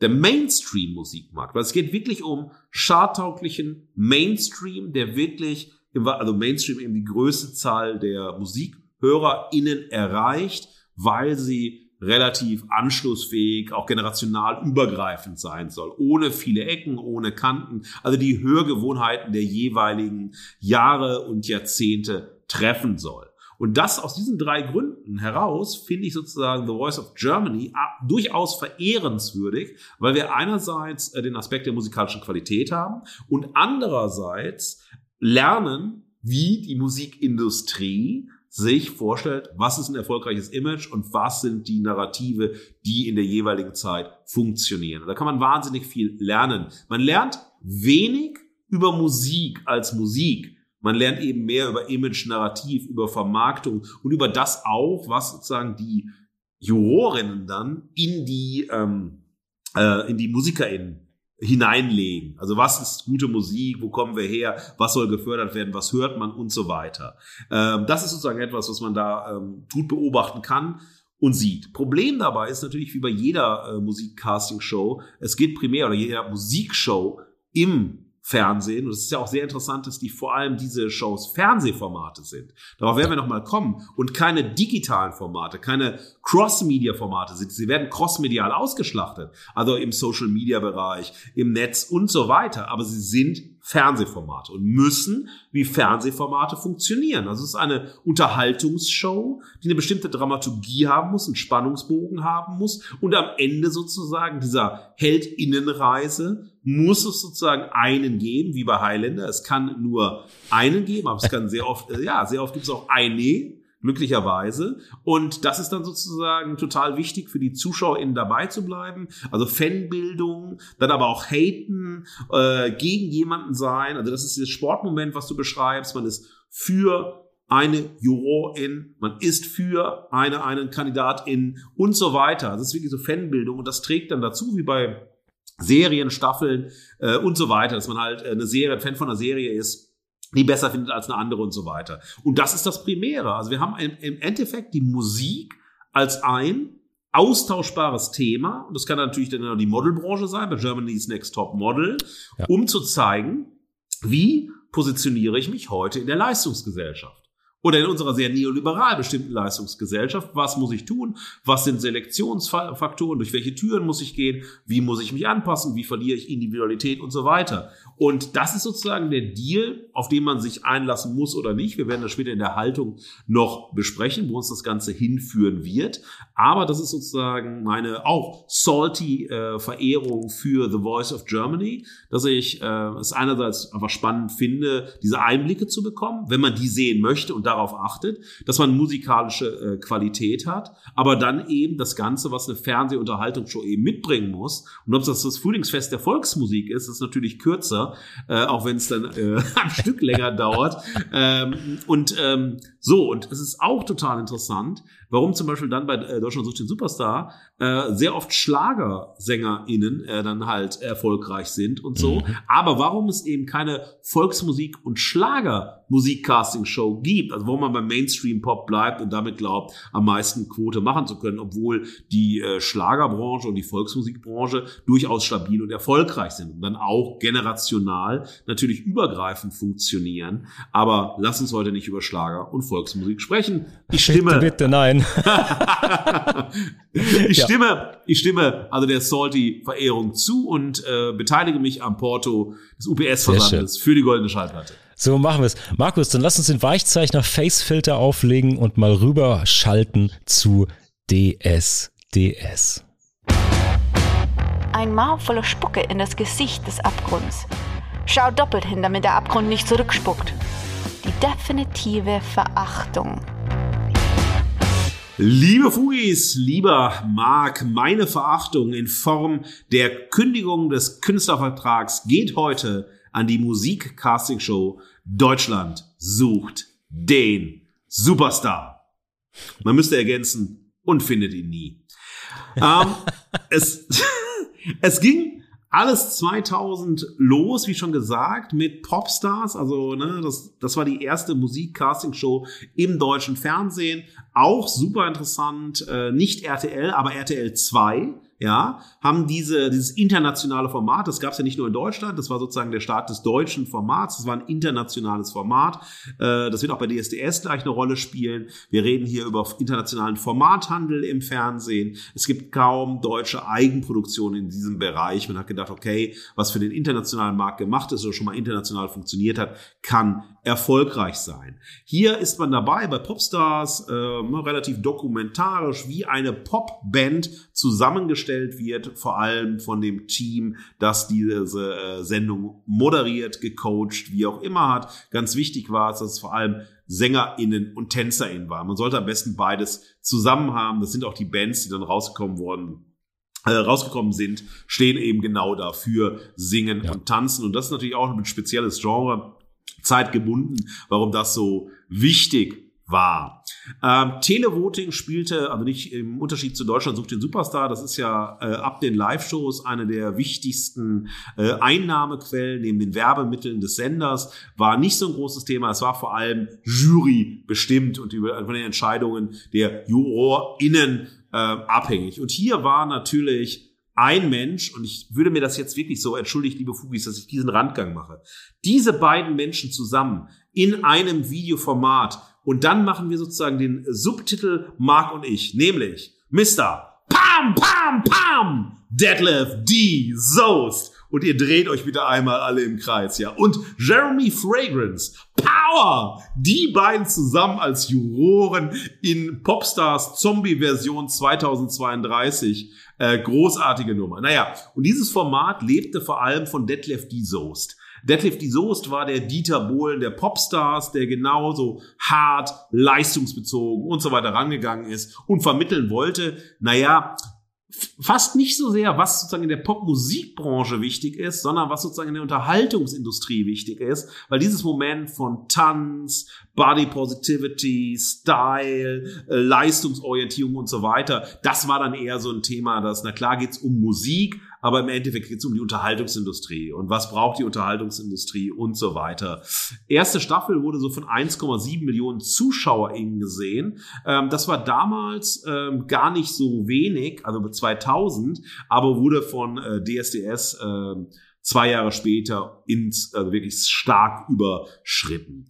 der Mainstream-Musikmarkt, weil es geht wirklich um charttauglichen Mainstream, der wirklich, also Mainstream eben die größte Zahl der MusikhörerInnen erreicht, weil sie relativ anschlussfähig, auch generational übergreifend sein soll, ohne viele Ecken, ohne Kanten, also die Hörgewohnheiten der jeweiligen Jahre und Jahrzehnte treffen soll. Und das aus diesen drei Gründen heraus finde ich sozusagen The Voice of Germany durchaus verehrenswürdig, weil wir einerseits äh, den Aspekt der musikalischen Qualität haben und andererseits lernen, wie die Musikindustrie sich vorstellt, was ist ein erfolgreiches Image und was sind die Narrative, die in der jeweiligen Zeit funktionieren. Da kann man wahnsinnig viel lernen. Man lernt wenig über Musik als Musik. Man lernt eben mehr über Image, Narrativ, über Vermarktung und über das auch, was sozusagen die Jurorinnen dann in die, ähm, äh, in die MusikerInnen hineinlegen. Also was ist gute Musik, wo kommen wir her, was soll gefördert werden, was hört man und so weiter. Ähm, das ist sozusagen etwas, was man da ähm, gut beobachten kann und sieht. Problem dabei ist natürlich wie bei jeder äh, Musikcasting-Show, es geht primär oder jeder Musikshow im Fernsehen. Und es ist ja auch sehr interessant, dass die vor allem diese Shows Fernsehformate sind. Darauf werden wir nochmal kommen. Und keine digitalen Formate, keine Cross-Media-Formate sind. Sie werden cross-medial ausgeschlachtet. Also im Social-Media-Bereich, im Netz und so weiter. Aber sie sind Fernsehformate und müssen wie Fernsehformate funktionieren. Also es ist eine Unterhaltungsshow, die eine bestimmte Dramaturgie haben muss, einen Spannungsbogen haben muss und am Ende sozusagen dieser Heldinnenreise muss es sozusagen einen geben, wie bei Highlander. Es kann nur einen geben, aber es kann sehr oft, äh, ja, sehr oft gibt es auch eine glücklicherweise. Und das ist dann sozusagen total wichtig für die ZuschauerInnen dabei zu bleiben. Also Fanbildung, dann aber auch haten, äh, gegen jemanden sein. Also das ist das Sportmoment, was du beschreibst. Man ist für eine Jurorin, man ist für eine, einen Kandidatin und so weiter. Das ist wirklich so Fanbildung und das trägt dann dazu, wie bei Serien, Staffeln äh, und so weiter, dass man halt äh, eine Serie, ein Fan von einer Serie ist, die besser findet als eine andere und so weiter. Und das ist das Primäre. Also wir haben im Endeffekt die Musik als ein austauschbares Thema. Und das kann natürlich dann die Modelbranche sein, bei Germany's Next Top Model, ja. um zu zeigen, wie positioniere ich mich heute in der Leistungsgesellschaft. Oder in unserer sehr neoliberal bestimmten Leistungsgesellschaft, was muss ich tun? Was sind Selektionsfaktoren? Durch welche Türen muss ich gehen? Wie muss ich mich anpassen? Wie verliere ich Individualität und so weiter? Und das ist sozusagen der Deal, auf den man sich einlassen muss oder nicht. Wir werden das später in der Haltung noch besprechen, wo uns das Ganze hinführen wird. Aber das ist sozusagen meine auch salty äh, Verehrung für The Voice of Germany, dass ich äh, es einerseits einfach spannend finde, diese Einblicke zu bekommen, wenn man die sehen möchte und darauf achtet, dass man musikalische äh, Qualität hat, aber dann eben das Ganze, was eine Fernsehunterhaltungsshow eben mitbringen muss. Und ob das das Frühlingsfest der Volksmusik ist, ist natürlich kürzer, äh, auch wenn es dann äh, ein Stück länger dauert. Ähm, und ähm, so, und es ist auch total interessant, warum zum Beispiel dann bei äh, Deutschland sucht den Superstar äh, sehr oft SchlagersängerInnen äh, dann halt erfolgreich sind und so. Mhm. Aber warum es eben keine Volksmusik und Schlager-Musik-Casting-Show gibt, also warum man beim Mainstream-Pop bleibt und damit glaubt, am meisten Quote machen zu können, obwohl die äh, Schlagerbranche und die Volksmusikbranche durchaus stabil und erfolgreich sind und dann auch generational natürlich übergreifend funktionieren. Aber lass uns heute nicht über Schlager und Volksmusik sprechen. Ich stimme. Bitte, bitte nein. ich ja. stimme, ich stimme also der Salty Verehrung zu und äh, beteilige mich am Porto des UPS-Versandes für die goldene Schallplatte. So machen wir es. Markus, dann lass uns den Weichzeichner Facefilter auflegen und mal rüberschalten zu DSDS. Ein Maul voller Spucke in das Gesicht des Abgrunds. Schau doppelt hin, damit der Abgrund nicht zurückspuckt. Die definitive Verachtung. Liebe Fugis, lieber Marc, meine Verachtung in Form der Kündigung des Künstlervertrags geht heute an die Musik-Casting-Show Deutschland sucht den Superstar. Man müsste ergänzen und findet ihn nie. ähm, es, es ging alles 2000 los, wie schon gesagt, mit Popstars. Also, ne, das, das war die erste Musik-Casting-Show im deutschen Fernsehen. Auch super interessant. Äh, nicht RTL, aber RTL 2 ja, haben diese, dieses internationale Format, das gab es ja nicht nur in Deutschland, das war sozusagen der Start des deutschen Formats, das war ein internationales Format, äh, das wird auch bei DSDS gleich eine Rolle spielen. Wir reden hier über internationalen Formathandel im Fernsehen. Es gibt kaum deutsche Eigenproduktionen in diesem Bereich. Man hat gedacht, okay, was für den internationalen Markt gemacht ist oder schon mal international funktioniert hat, kann erfolgreich sein. Hier ist man dabei bei Popstars äh, relativ dokumentarisch, wie eine Popband zusammengestellt wird, vor allem von dem Team, das diese äh, Sendung moderiert, gecoacht, wie auch immer hat. Ganz wichtig war es, dass es vor allem SängerInnen und TänzerInnen waren. Man sollte am besten beides zusammen haben. Das sind auch die Bands, die dann rausgekommen wurden, äh, rausgekommen sind, stehen eben genau dafür, singen ja. und tanzen. Und das ist natürlich auch ein spezielles Genre zeitgebunden, warum das so wichtig war. Ähm, Televoting spielte, also nicht im Unterschied zu Deutschland sucht den Superstar, das ist ja äh, ab den Live-Shows eine der wichtigsten äh, Einnahmequellen neben den Werbemitteln des Senders, war nicht so ein großes Thema, es war vor allem Jury bestimmt und über, von den Entscheidungen der JurorInnen äh, abhängig. Und hier war natürlich ein Mensch, und ich würde mir das jetzt wirklich so, entschuldigt, liebe Fugis, dass ich diesen Randgang mache, diese beiden Menschen zusammen in einem Videoformat und dann machen wir sozusagen den Subtitel Mark und ich, nämlich Mr. Pam, Pam, Pam, Deadlift D. Soest. Und ihr dreht euch bitte einmal alle im Kreis, ja. Und Jeremy Fragrance, Power! Die beiden zusammen als Juroren in Popstars Zombie-Version 2032 äh, großartige Nummer. Naja, und dieses Format lebte vor allem von Detlef D. Soest. Detlef D. Soest war der Dieter Bohlen der Popstars, der genauso hart, leistungsbezogen und so weiter rangegangen ist und vermitteln wollte, naja, fast nicht so sehr, was sozusagen in der Popmusikbranche wichtig ist, sondern was sozusagen in der Unterhaltungsindustrie wichtig ist, weil dieses Moment von Tanz, Body Positivity, Style, äh, Leistungsorientierung und so weiter, das war dann eher so ein Thema, das, na klar geht's um Musik, aber im Endeffekt geht es um die Unterhaltungsindustrie und was braucht die Unterhaltungsindustrie und so weiter. Erste Staffel wurde so von 1,7 Millionen ZuschauerInnen gesehen. Ähm, das war damals ähm, gar nicht so wenig, also 2000, aber wurde von äh, DSDS äh, zwei Jahre später ins also wirklich stark überschritten.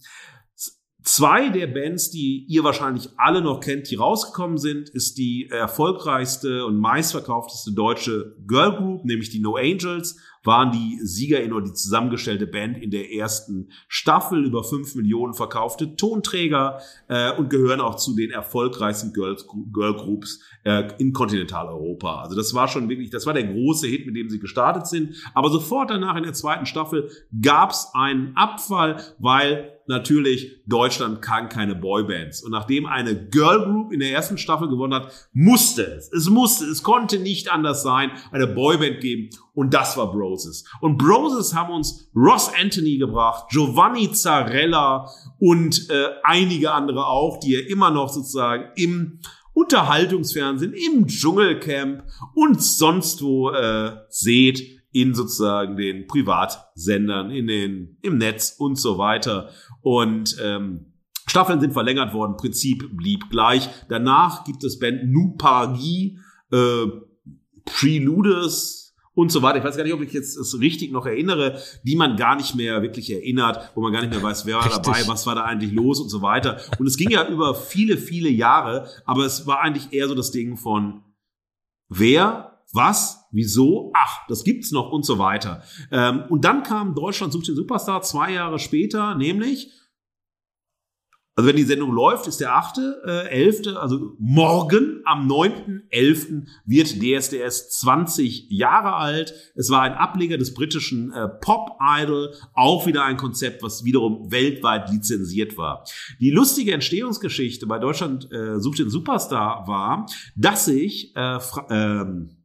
Zwei der Bands, die ihr wahrscheinlich alle noch kennt, die rausgekommen sind, ist die erfolgreichste und meistverkaufteste deutsche Girl Group, nämlich die No Angels, waren die SiegerInnen oder die zusammengestellte Band in der ersten Staffel, über fünf Millionen verkaufte Tonträger äh, und gehören auch zu den erfolgreichsten Girls, Girl Groups äh, in Kontinentaleuropa. Also das war schon wirklich, das war der große Hit, mit dem sie gestartet sind. Aber sofort danach in der zweiten Staffel gab es einen Abfall, weil natürlich, Deutschland kann keine Boybands. Und nachdem eine Girl Group in der ersten Staffel gewonnen hat, musste es, es musste, es konnte nicht anders sein, eine Boyband geben. Und das war Broses. Und Broses haben uns Ross Anthony gebracht, Giovanni Zarella und äh, einige andere auch, die ihr immer noch sozusagen im Unterhaltungsfernsehen, im Dschungelcamp und sonst wo äh, seht in sozusagen den Privatsendern, in den, im Netz und so weiter. Und ähm, Staffeln sind verlängert worden, Prinzip blieb gleich. Danach gibt es Band Nupagi, äh, Preludes und so weiter. Ich weiß gar nicht, ob ich jetzt es richtig noch erinnere, die man gar nicht mehr wirklich erinnert, wo man gar nicht mehr weiß, wer war richtig. dabei, was war da eigentlich los und so weiter. Und es ging ja über viele, viele Jahre, aber es war eigentlich eher so das Ding von wer was, wieso, ach, das gibt's noch und so weiter. Ähm, und dann kam Deutschland sucht den Superstar zwei Jahre später, nämlich also wenn die Sendung läuft, ist der 8., äh, 11., also morgen am 9.11. wird DSDS 20 Jahre alt. Es war ein Ableger des britischen äh, Pop Idol, auch wieder ein Konzept, was wiederum weltweit lizenziert war. Die lustige Entstehungsgeschichte bei Deutschland äh, sucht den Superstar war, dass sich äh, ähm,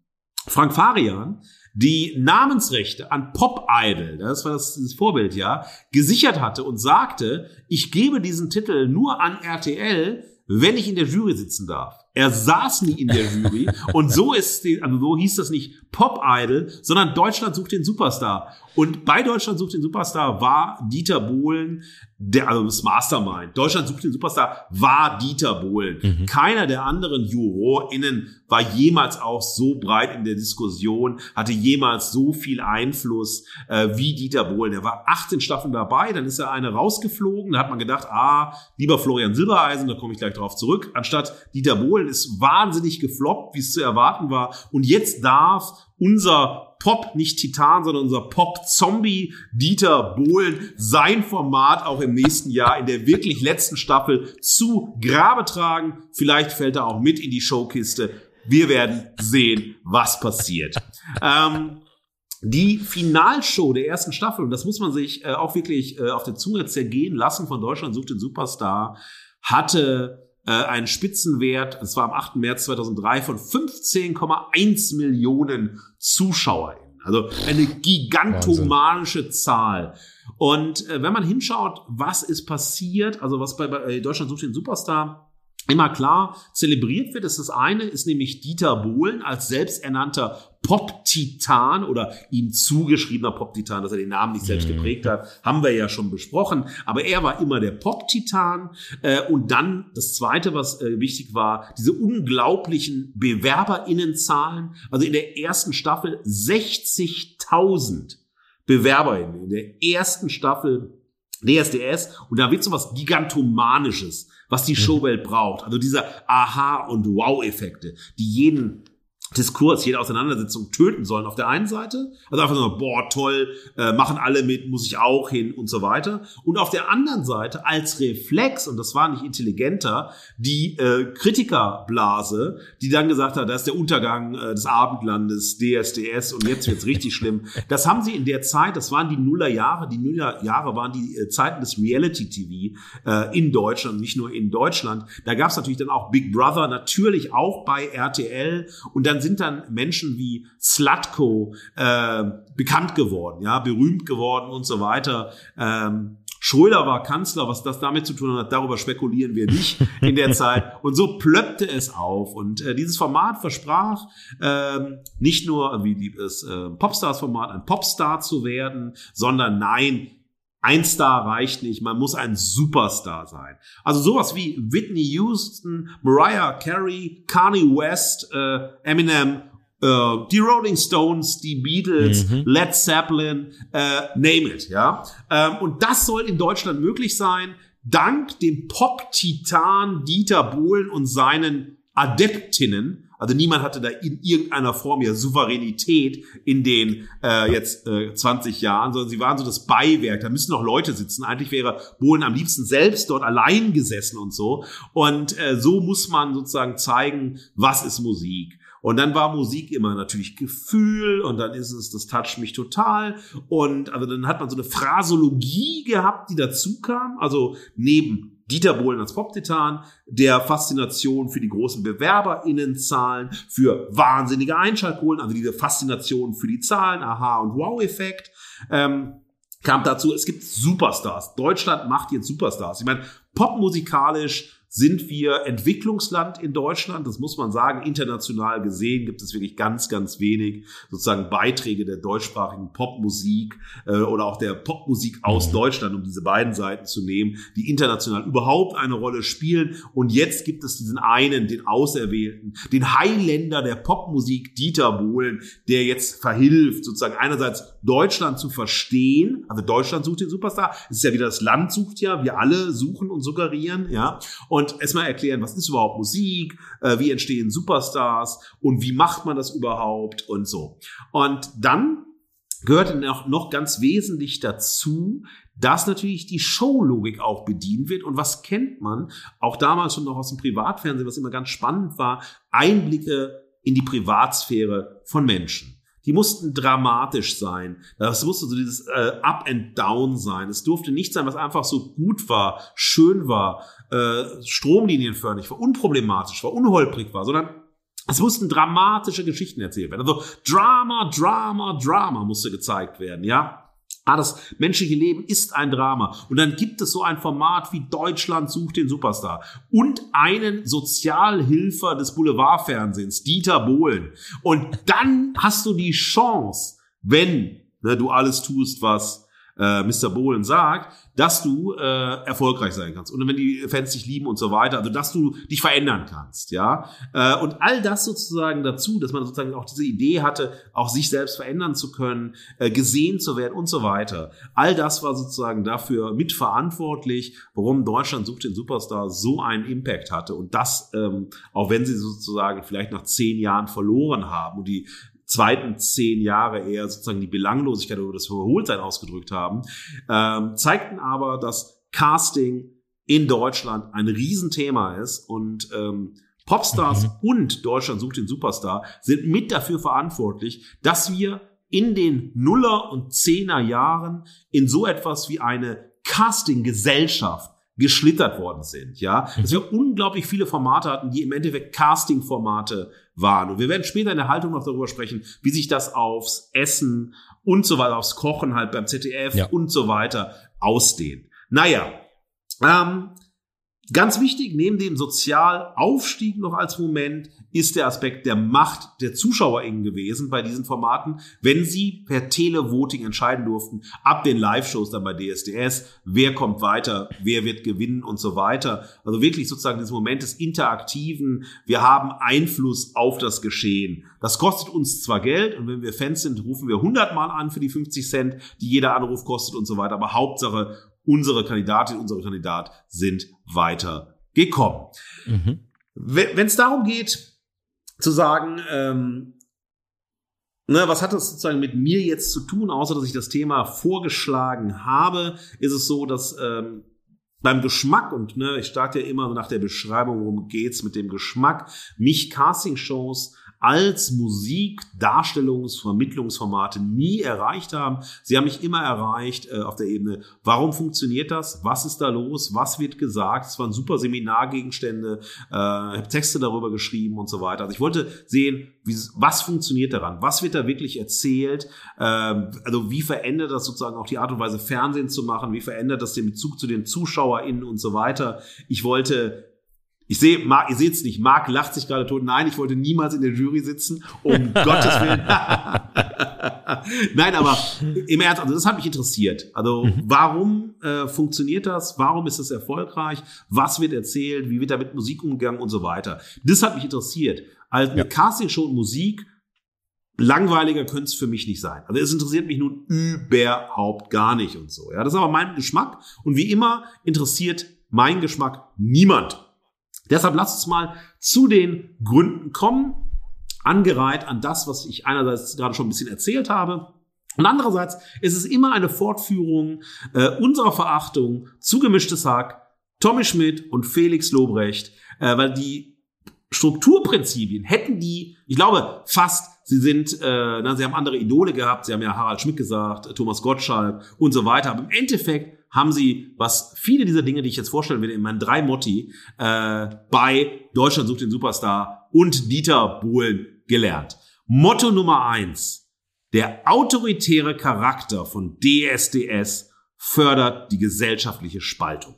Frank Farian die Namensrechte an Pop Idol, das war das, das Vorbild, ja, gesichert hatte und sagte, ich gebe diesen Titel nur an RTL, wenn ich in der Jury sitzen darf. Er saß nie in der Jury und so ist also so hieß das nicht Pop Idol, sondern Deutschland sucht den Superstar. Und bei Deutschland sucht den Superstar war Dieter Bohlen der, also das Mastermind. Deutschland sucht den Superstar war Dieter Bohlen. Mhm. Keiner der anderen JurorInnen war jemals auch so breit in der Diskussion, hatte jemals so viel Einfluss äh, wie Dieter Bohlen. Er war 18 Staffeln dabei, dann ist er eine rausgeflogen. Da hat man gedacht, ah, lieber Florian Silbereisen, da komme ich gleich drauf zurück. Anstatt Dieter Bohlen ist wahnsinnig gefloppt, wie es zu erwarten war. Und jetzt darf unser Pop, nicht Titan, sondern unser Pop-Zombie Dieter Bohlen sein Format auch im nächsten Jahr in der wirklich letzten Staffel zu Grabe tragen. Vielleicht fällt er auch mit in die Showkiste. Wir werden sehen, was passiert. Ähm, die Finalshow der ersten Staffel, und das muss man sich äh, auch wirklich äh, auf der Zunge zergehen lassen von Deutschland sucht den Superstar, hatte äh, einen Spitzenwert, es war am 8. März 2003, von 15,1 Millionen ZuschauerInnen. Also eine gigantomanische Wahnsinn. Zahl. Und äh, wenn man hinschaut, was ist passiert, also was bei, bei Deutschland sucht den Superstar immer klar zelebriert wird, ist das eine, ist nämlich Dieter Bohlen als selbsternannter Pop-Titan oder ihm zugeschriebener Pop-Titan, dass er den Namen nicht selbst mhm. geprägt hat, haben wir ja schon besprochen. Aber er war immer der Pop-Titan. Äh, und dann das Zweite, was äh, wichtig war, diese unglaublichen BewerberInnenzahlen. Also in der ersten Staffel 60.000 BewerberInnen. In der ersten Staffel DSDS. Und da wird so was Gigantomanisches was die mhm. Showwelt braucht. Also diese Aha- und Wow-Effekte, die jeden Diskurs, jede Auseinandersetzung töten sollen auf der einen Seite. Also einfach so, boah, toll, äh, machen alle mit, muss ich auch hin und so weiter. Und auf der anderen Seite als Reflex, und das war nicht intelligenter, die äh, Kritikerblase, die dann gesagt hat, das ist der Untergang äh, des Abendlandes, DSDS und jetzt wird's richtig schlimm. Das haben sie in der Zeit, das waren die Nullerjahre, die Nullerjahre waren die äh, Zeiten des Reality-TV äh, in Deutschland, nicht nur in Deutschland. Da gab's natürlich dann auch Big Brother, natürlich auch bei RTL und dann dann sind dann Menschen wie Slutko äh, bekannt geworden, ja, berühmt geworden und so weiter. Ähm, Schröder war Kanzler, was das damit zu tun hat, darüber spekulieren wir nicht in der Zeit. Und so plöppte es auf. Und äh, dieses Format versprach ähm, nicht nur wie das äh, Popstars-Format ein Popstar zu werden, sondern nein, ein Star reicht nicht, man muss ein Superstar sein. Also sowas wie Whitney Houston, Mariah Carey, Kanye West, äh, Eminem, äh, die Rolling Stones, die Beatles, mhm. Led Zeppelin, äh, name it, ja. Ähm, und das soll in Deutschland möglich sein, dank dem Pop-Titan Dieter Bohlen und seinen Adeptinnen, also niemand hatte da in irgendeiner Form ja Souveränität in den äh, jetzt äh, 20 Jahren, sondern sie waren so das Beiwerk. Da müssen noch Leute sitzen. Eigentlich wäre Bohlen am liebsten selbst dort allein gesessen und so. Und äh, so muss man sozusagen zeigen, was ist Musik. Und dann war Musik immer natürlich Gefühl und dann ist es, das toucht mich total. Und also dann hat man so eine Phrasologie gehabt, die dazu kam. Also neben Dieter Bohlen als Pop-Titan, der Faszination für die großen BewerberInnenzahlen, für wahnsinnige Einschaltquoten, also diese Faszination für die Zahlen, Aha- und Wow-Effekt. Ähm, kam dazu, es gibt Superstars. Deutschland macht jetzt Superstars. Ich meine, popmusikalisch sind wir Entwicklungsland in Deutschland. Das muss man sagen. International gesehen gibt es wirklich ganz, ganz wenig sozusagen Beiträge der deutschsprachigen Popmusik äh, oder auch der Popmusik aus mhm. Deutschland, um diese beiden Seiten zu nehmen, die international überhaupt eine Rolle spielen. Und jetzt gibt es diesen einen, den Auserwählten, den Highlander der Popmusik, Dieter Bohlen, der jetzt verhilft, sozusagen einerseits Deutschland zu verstehen. Also Deutschland sucht den Superstar. Es ist ja wieder das Land sucht ja. Wir alle suchen und suggerieren, ja. Und und erstmal erklären, was ist überhaupt Musik, äh, wie entstehen Superstars und wie macht man das überhaupt und so. Und dann gehört noch, noch ganz wesentlich dazu, dass natürlich die Showlogik auch bedient wird. Und was kennt man auch damals schon noch aus dem Privatfernsehen, was immer ganz spannend war, Einblicke in die Privatsphäre von Menschen. Die mussten dramatisch sein. Das musste so dieses äh, Up and Down sein. Es durfte nicht sein, was einfach so gut war, schön war, äh, stromlinienförmig war, unproblematisch war, unholprig war, sondern es mussten dramatische Geschichten erzählt werden. Also Drama, Drama, Drama musste gezeigt werden, ja. Ah, das menschliche Leben ist ein Drama. Und dann gibt es so ein Format wie Deutschland sucht den Superstar und einen Sozialhilfer des Boulevardfernsehens, Dieter Bohlen. Und dann hast du die Chance, wenn ne, du alles tust, was äh, Mr. Bohlen sagt, dass du äh, erfolgreich sein kannst und wenn die Fans dich lieben und so weiter, also dass du dich verändern kannst, ja. Äh, und all das sozusagen dazu, dass man sozusagen auch diese Idee hatte, auch sich selbst verändern zu können, äh, gesehen zu werden und so weiter. All das war sozusagen dafür mitverantwortlich, warum Deutschland sucht den Superstar so einen Impact hatte und das, ähm, auch wenn sie sozusagen vielleicht nach zehn Jahren verloren haben und die zweiten zehn Jahre eher sozusagen die Belanglosigkeit oder das Überholtsein ausgedrückt haben, ähm, zeigten aber, dass Casting in Deutschland ein Riesenthema ist und ähm, Popstars mhm. und Deutschland sucht den Superstar sind mit dafür verantwortlich, dass wir in den Nuller und Zehner Jahren in so etwas wie eine Casting-Gesellschaft geschlittert worden sind, ja, dass wir unglaublich viele Formate hatten, die im Endeffekt Casting-Formate waren. Und wir werden später in der Haltung noch darüber sprechen, wie sich das aufs Essen und so weiter, aufs Kochen halt beim ZDF ja. und so weiter ausdehnt. Naja, ähm, Ganz wichtig, neben dem Sozialaufstieg noch als Moment, ist der Aspekt der Macht der ZuschauerInnen gewesen bei diesen Formaten, wenn sie per Televoting entscheiden durften, ab den Live-Shows dann bei DSDS, wer kommt weiter, wer wird gewinnen und so weiter. Also wirklich sozusagen dieses Moment des Interaktiven, wir haben Einfluss auf das Geschehen. Das kostet uns zwar Geld und wenn wir Fans sind, rufen wir 100 Mal an für die 50 Cent, die jeder Anruf kostet und so weiter, aber Hauptsache unsere Kandidatin, unsere Kandidat sind weiter gekommen. Mhm. Wenn es darum geht, zu sagen, ähm, ne, was hat das sozusagen mit mir jetzt zu tun, außer dass ich das Thema vorgeschlagen habe, ist es so, dass ähm, beim Geschmack und ne, ich starte ja immer nach der Beschreibung, worum geht's mit dem Geschmack, mich Casting-Shows als Musik, Darstellungs-, Vermittlungsformate nie erreicht haben. Sie haben mich immer erreicht äh, auf der Ebene, warum funktioniert das? Was ist da los? Was wird gesagt? Es waren super Seminargegenstände, äh, habe Texte darüber geschrieben und so weiter. Also ich wollte sehen, wie, was funktioniert daran? Was wird da wirklich erzählt? Ähm, also wie verändert das sozusagen auch die Art und Weise, Fernsehen zu machen? Wie verändert das den Bezug zu den ZuschauerInnen und so weiter? Ich wollte ich sehe, Marc, ihr seht es nicht, Marc lacht sich gerade tot. Nein, ich wollte niemals in der Jury sitzen, um Gottes Willen. Nein, aber im Ernst, also das hat mich interessiert. Also mhm. warum äh, funktioniert das? Warum ist es erfolgreich? Was wird erzählt? Wie wird da mit Musik umgegangen und so weiter? Das hat mich interessiert. Also eine ja. Castingshow und Musik, langweiliger könnte es für mich nicht sein. Also es interessiert mich nun überhaupt gar nicht und so. Ja, das ist aber mein Geschmack. Und wie immer interessiert mein Geschmack niemand. Deshalb lasst uns mal zu den Gründen kommen, angereiht an das, was ich einerseits gerade schon ein bisschen erzählt habe. Und andererseits ist es immer eine Fortführung äh, unserer Verachtung zu gemischtes Hack, Tommy Schmidt und Felix Lobrecht, äh, weil die Strukturprinzipien hätten die, ich glaube fast, sie sind, äh, na, sie haben andere Idole gehabt, sie haben ja Harald Schmidt gesagt, Thomas Gottschalk und so weiter, aber im Endeffekt haben sie, was viele dieser Dinge, die ich jetzt vorstellen werde, in meinen drei Motti, äh, bei Deutschland sucht den Superstar und Dieter Bohlen gelernt. Motto Nummer eins. Der autoritäre Charakter von DSDS fördert die gesellschaftliche Spaltung.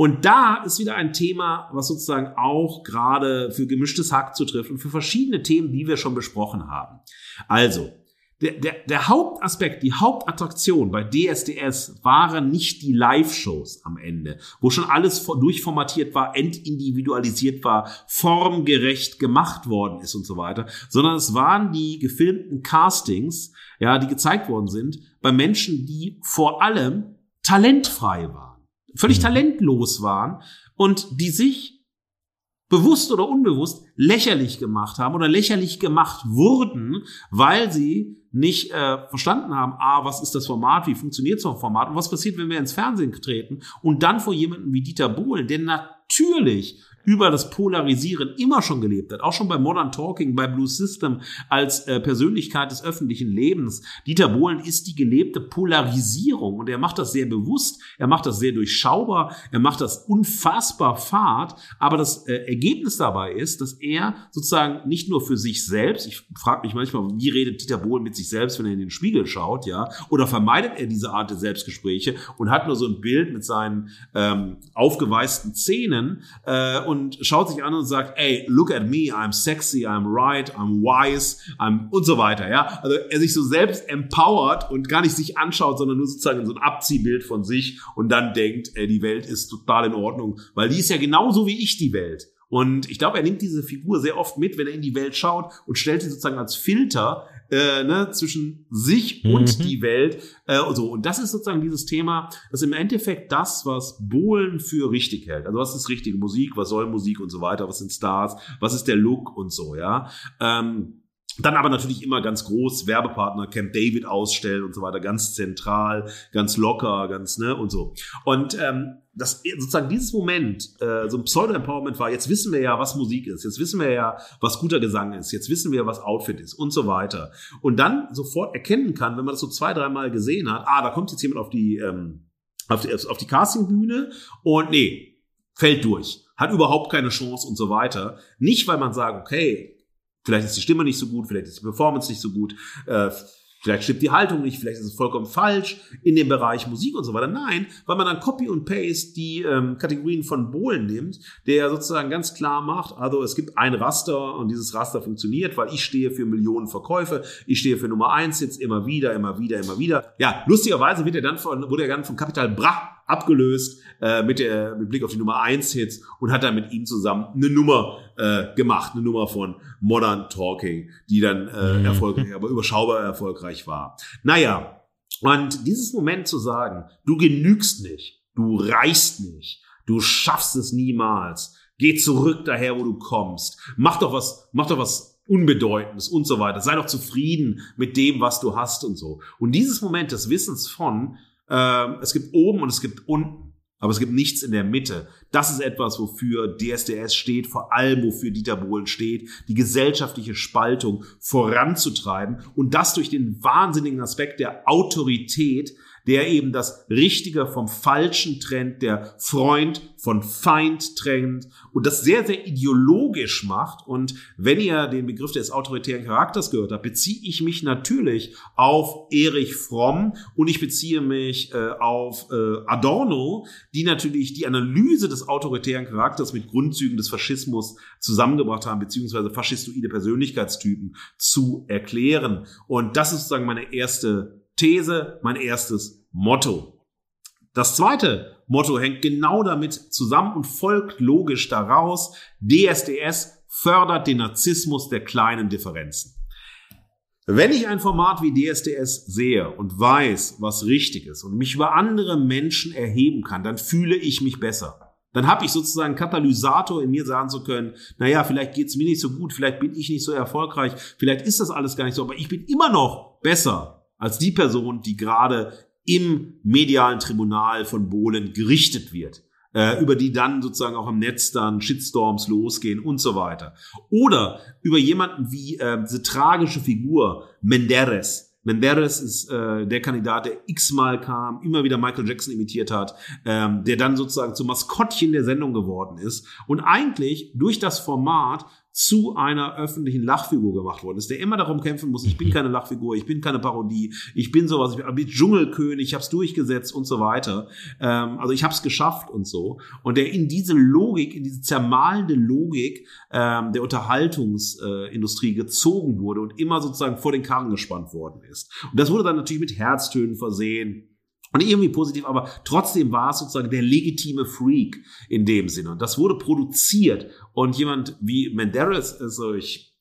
Und da ist wieder ein Thema, was sozusagen auch gerade für gemischtes Hack zutrifft und für verschiedene Themen, die wir schon besprochen haben. Also, der, der, der Hauptaspekt, die Hauptattraktion bei DSDS waren nicht die Live-Shows am Ende, wo schon alles durchformatiert war, entindividualisiert war, formgerecht gemacht worden ist und so weiter, sondern es waren die gefilmten Castings, ja, die gezeigt worden sind bei Menschen, die vor allem talentfrei waren, völlig mhm. talentlos waren und die sich bewusst oder unbewusst lächerlich gemacht haben oder lächerlich gemacht wurden, weil sie nicht äh, verstanden haben, ah, was ist das Format, wie funktioniert so ein Format und was passiert, wenn wir ins Fernsehen treten und dann vor jemandem wie Dieter Bohlen, der natürlich über das Polarisieren immer schon gelebt hat, auch schon bei Modern Talking, bei Blue System als äh, Persönlichkeit des öffentlichen Lebens. Dieter Bohlen ist die gelebte Polarisierung und er macht das sehr bewusst, er macht das sehr durchschaubar, er macht das unfassbar fad, aber das äh, Ergebnis dabei ist, dass er sozusagen nicht nur für sich selbst, ich frage mich manchmal, wie redet Dieter Bohlen mit sich selbst, wenn er in den Spiegel schaut, ja, oder vermeidet er diese Art der Selbstgespräche und hat nur so ein Bild mit seinen ähm, aufgeweisten Zähnen äh, und schaut sich an und sagt, ey, look at me, I'm sexy, I'm right, I'm wise, I'm und so weiter, ja. Also er sich so selbst empowert und gar nicht sich anschaut, sondern nur sozusagen so ein Abziehbild von sich und dann denkt, ey, die Welt ist total in Ordnung, weil die ist ja genauso wie ich die Welt. Und ich glaube, er nimmt diese Figur sehr oft mit, wenn er in die Welt schaut und stellt sie sozusagen als Filter äh, ne, zwischen sich und Mhm. die Welt. Äh, und, so. und das ist sozusagen dieses Thema, das ist im Endeffekt das, was Bohlen für richtig hält. Also was ist richtige Musik, was soll Musik und so weiter, was sind Stars, was ist der Look und so, ja. Ähm, dann aber natürlich immer ganz groß Werbepartner, Camp David ausstellen und so weiter, ganz zentral, ganz locker, ganz, ne, und so. Und ähm, das sozusagen dieses Moment, äh, so ein Pseudo-Empowerment war, jetzt wissen wir ja, was Musik ist, jetzt wissen wir ja, was guter Gesang ist, jetzt wissen wir, was Outfit ist und so weiter. Und dann sofort erkennen kann, wenn man das so zwei, dreimal gesehen hat, ah, da kommt jetzt jemand auf die, ähm, auf die, auf die Castingbühne und nee, fällt durch, hat überhaupt keine Chance und so weiter. Nicht, weil man sagt, okay, vielleicht ist die Stimme nicht so gut, vielleicht ist die Performance nicht so gut, äh, vielleicht stimmt die Haltung nicht, vielleicht ist es vollkommen falsch in dem Bereich Musik und so weiter. Nein, weil man dann Copy und Paste die ähm, Kategorien von Bohlen nimmt, der sozusagen ganz klar macht, also es gibt ein Raster und dieses Raster funktioniert, weil ich stehe für Millionen Verkäufe, ich stehe für Nummer eins jetzt immer wieder, immer wieder, immer wieder. Ja, lustigerweise wird er dann von, wurde er dann von Capital Bra abgelöst äh, mit, der, mit Blick auf die Nummer 1 Hits und hat dann mit ihm zusammen eine Nummer äh, gemacht, eine Nummer von Modern Talking, die dann äh, Mhm. erfolgreich, aber überschaubar erfolgreich war. Naja, und dieses Moment zu sagen, du genügst nicht, du reichst nicht, du schaffst es niemals, geh zurück daher, wo du kommst, mach doch was, mach doch was Unbedeutendes und so weiter. Sei doch zufrieden mit dem, was du hast und so. Und dieses Moment des Wissens von, ähm, es gibt oben und es gibt unten, aber es gibt nichts in der Mitte. Das ist etwas, wofür DSDS steht, vor allem wofür Dieter Bohlen steht, die gesellschaftliche Spaltung voranzutreiben und das durch den wahnsinnigen Aspekt der Autorität, der eben das Richtige vom Falschen trennt, der Freund von Feind trennt und das sehr, sehr ideologisch macht. Und wenn ihr den Begriff des autoritären Charakters gehört habt, beziehe ich mich natürlich auf Erich Fromm und ich beziehe mich äh, auf äh, Adorno, die natürlich die Analyse des autoritären Charakters mit Grundzügen des Faschismus zusammengebracht haben, beziehungsweise faschistoide Persönlichkeitstypen zu erklären. Und das ist sozusagen meine erste These, mein erstes Motto. Das zweite Motto hängt genau damit zusammen und folgt logisch daraus. DSDS fördert den Narzissmus der kleinen Differenzen. Wenn ich ein Format wie DSDS sehe und weiß, was richtig ist und mich über andere Menschen erheben kann, dann fühle ich mich besser. Dann habe ich sozusagen einen Katalysator in mir sagen zu können, naja, vielleicht geht's mir nicht so gut, vielleicht bin ich nicht so erfolgreich, vielleicht ist das alles gar nicht so, aber ich bin immer noch besser als die Person, die gerade im medialen Tribunal von Bohlen gerichtet wird, äh, über die dann sozusagen auch im Netz dann Shitstorms losgehen und so weiter. Oder über jemanden wie äh, diese tragische Figur Menderes. Menderes ist äh, der Kandidat, der x-mal kam, immer wieder Michael Jackson imitiert hat, ähm, der dann sozusagen zum Maskottchen der Sendung geworden ist und eigentlich durch das Format zu einer öffentlichen Lachfigur gemacht worden ist, der immer darum kämpfen muss, ich bin keine Lachfigur, ich bin keine Parodie, ich bin sowas, ich bin Dschungelkönig, ich habe es durchgesetzt und so weiter. Ähm, also ich habe es geschafft und so. Und der in diese Logik, in diese zermalende Logik ähm, der Unterhaltungsindustrie gezogen wurde und immer sozusagen vor den Karren gespannt worden ist. Und das wurde dann natürlich mit Herztönen versehen. Und irgendwie positiv, aber trotzdem war es sozusagen der legitime Freak in dem Sinne. Und das wurde produziert. Und jemand wie Menderes, also ich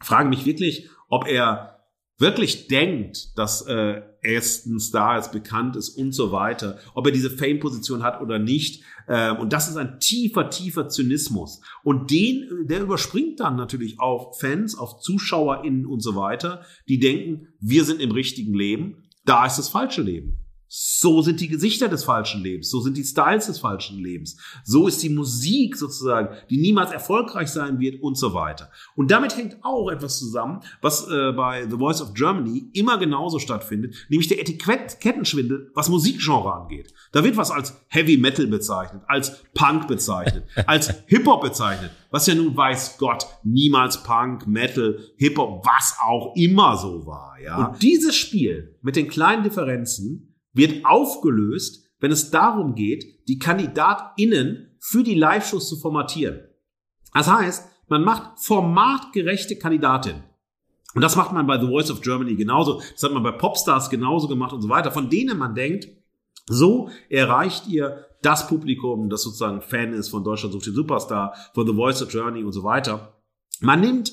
frage mich wirklich, ob er wirklich denkt, dass äh, er jetzt ein Star ist, bekannt ist und so weiter, ob er diese Fame-Position hat oder nicht. Ähm, und das ist ein tiefer, tiefer Zynismus. Und den, der überspringt dann natürlich auf Fans, auf ZuschauerInnen und so weiter, die denken, wir sind im richtigen Leben, da ist das falsche Leben. So sind die Gesichter des falschen Lebens, so sind die Styles des falschen Lebens, so ist die Musik sozusagen, die niemals erfolgreich sein wird und so weiter. Und damit hängt auch etwas zusammen, was äh, bei The Voice of Germany immer genauso stattfindet, nämlich der Etikettenschwindel, was Musikgenre angeht. Da wird was als Heavy Metal bezeichnet, als Punk bezeichnet, als Hip-Hop bezeichnet, was ja nun weiß Gott niemals Punk, Metal, Hip-Hop, was auch immer so war. Ja? Und dieses Spiel mit den kleinen Differenzen wird aufgelöst, wenn es darum geht, die KandidatInnen für die Live-Shows zu formatieren. Das heißt, man macht formatgerechte Kandidatin. Und das macht man bei The Voice of Germany genauso. Das hat man bei Popstars genauso gemacht und so weiter, von denen man denkt, so erreicht ihr das Publikum, das sozusagen Fan ist von Deutschland sucht den Superstar, von The Voice of Germany und so weiter. Man nimmt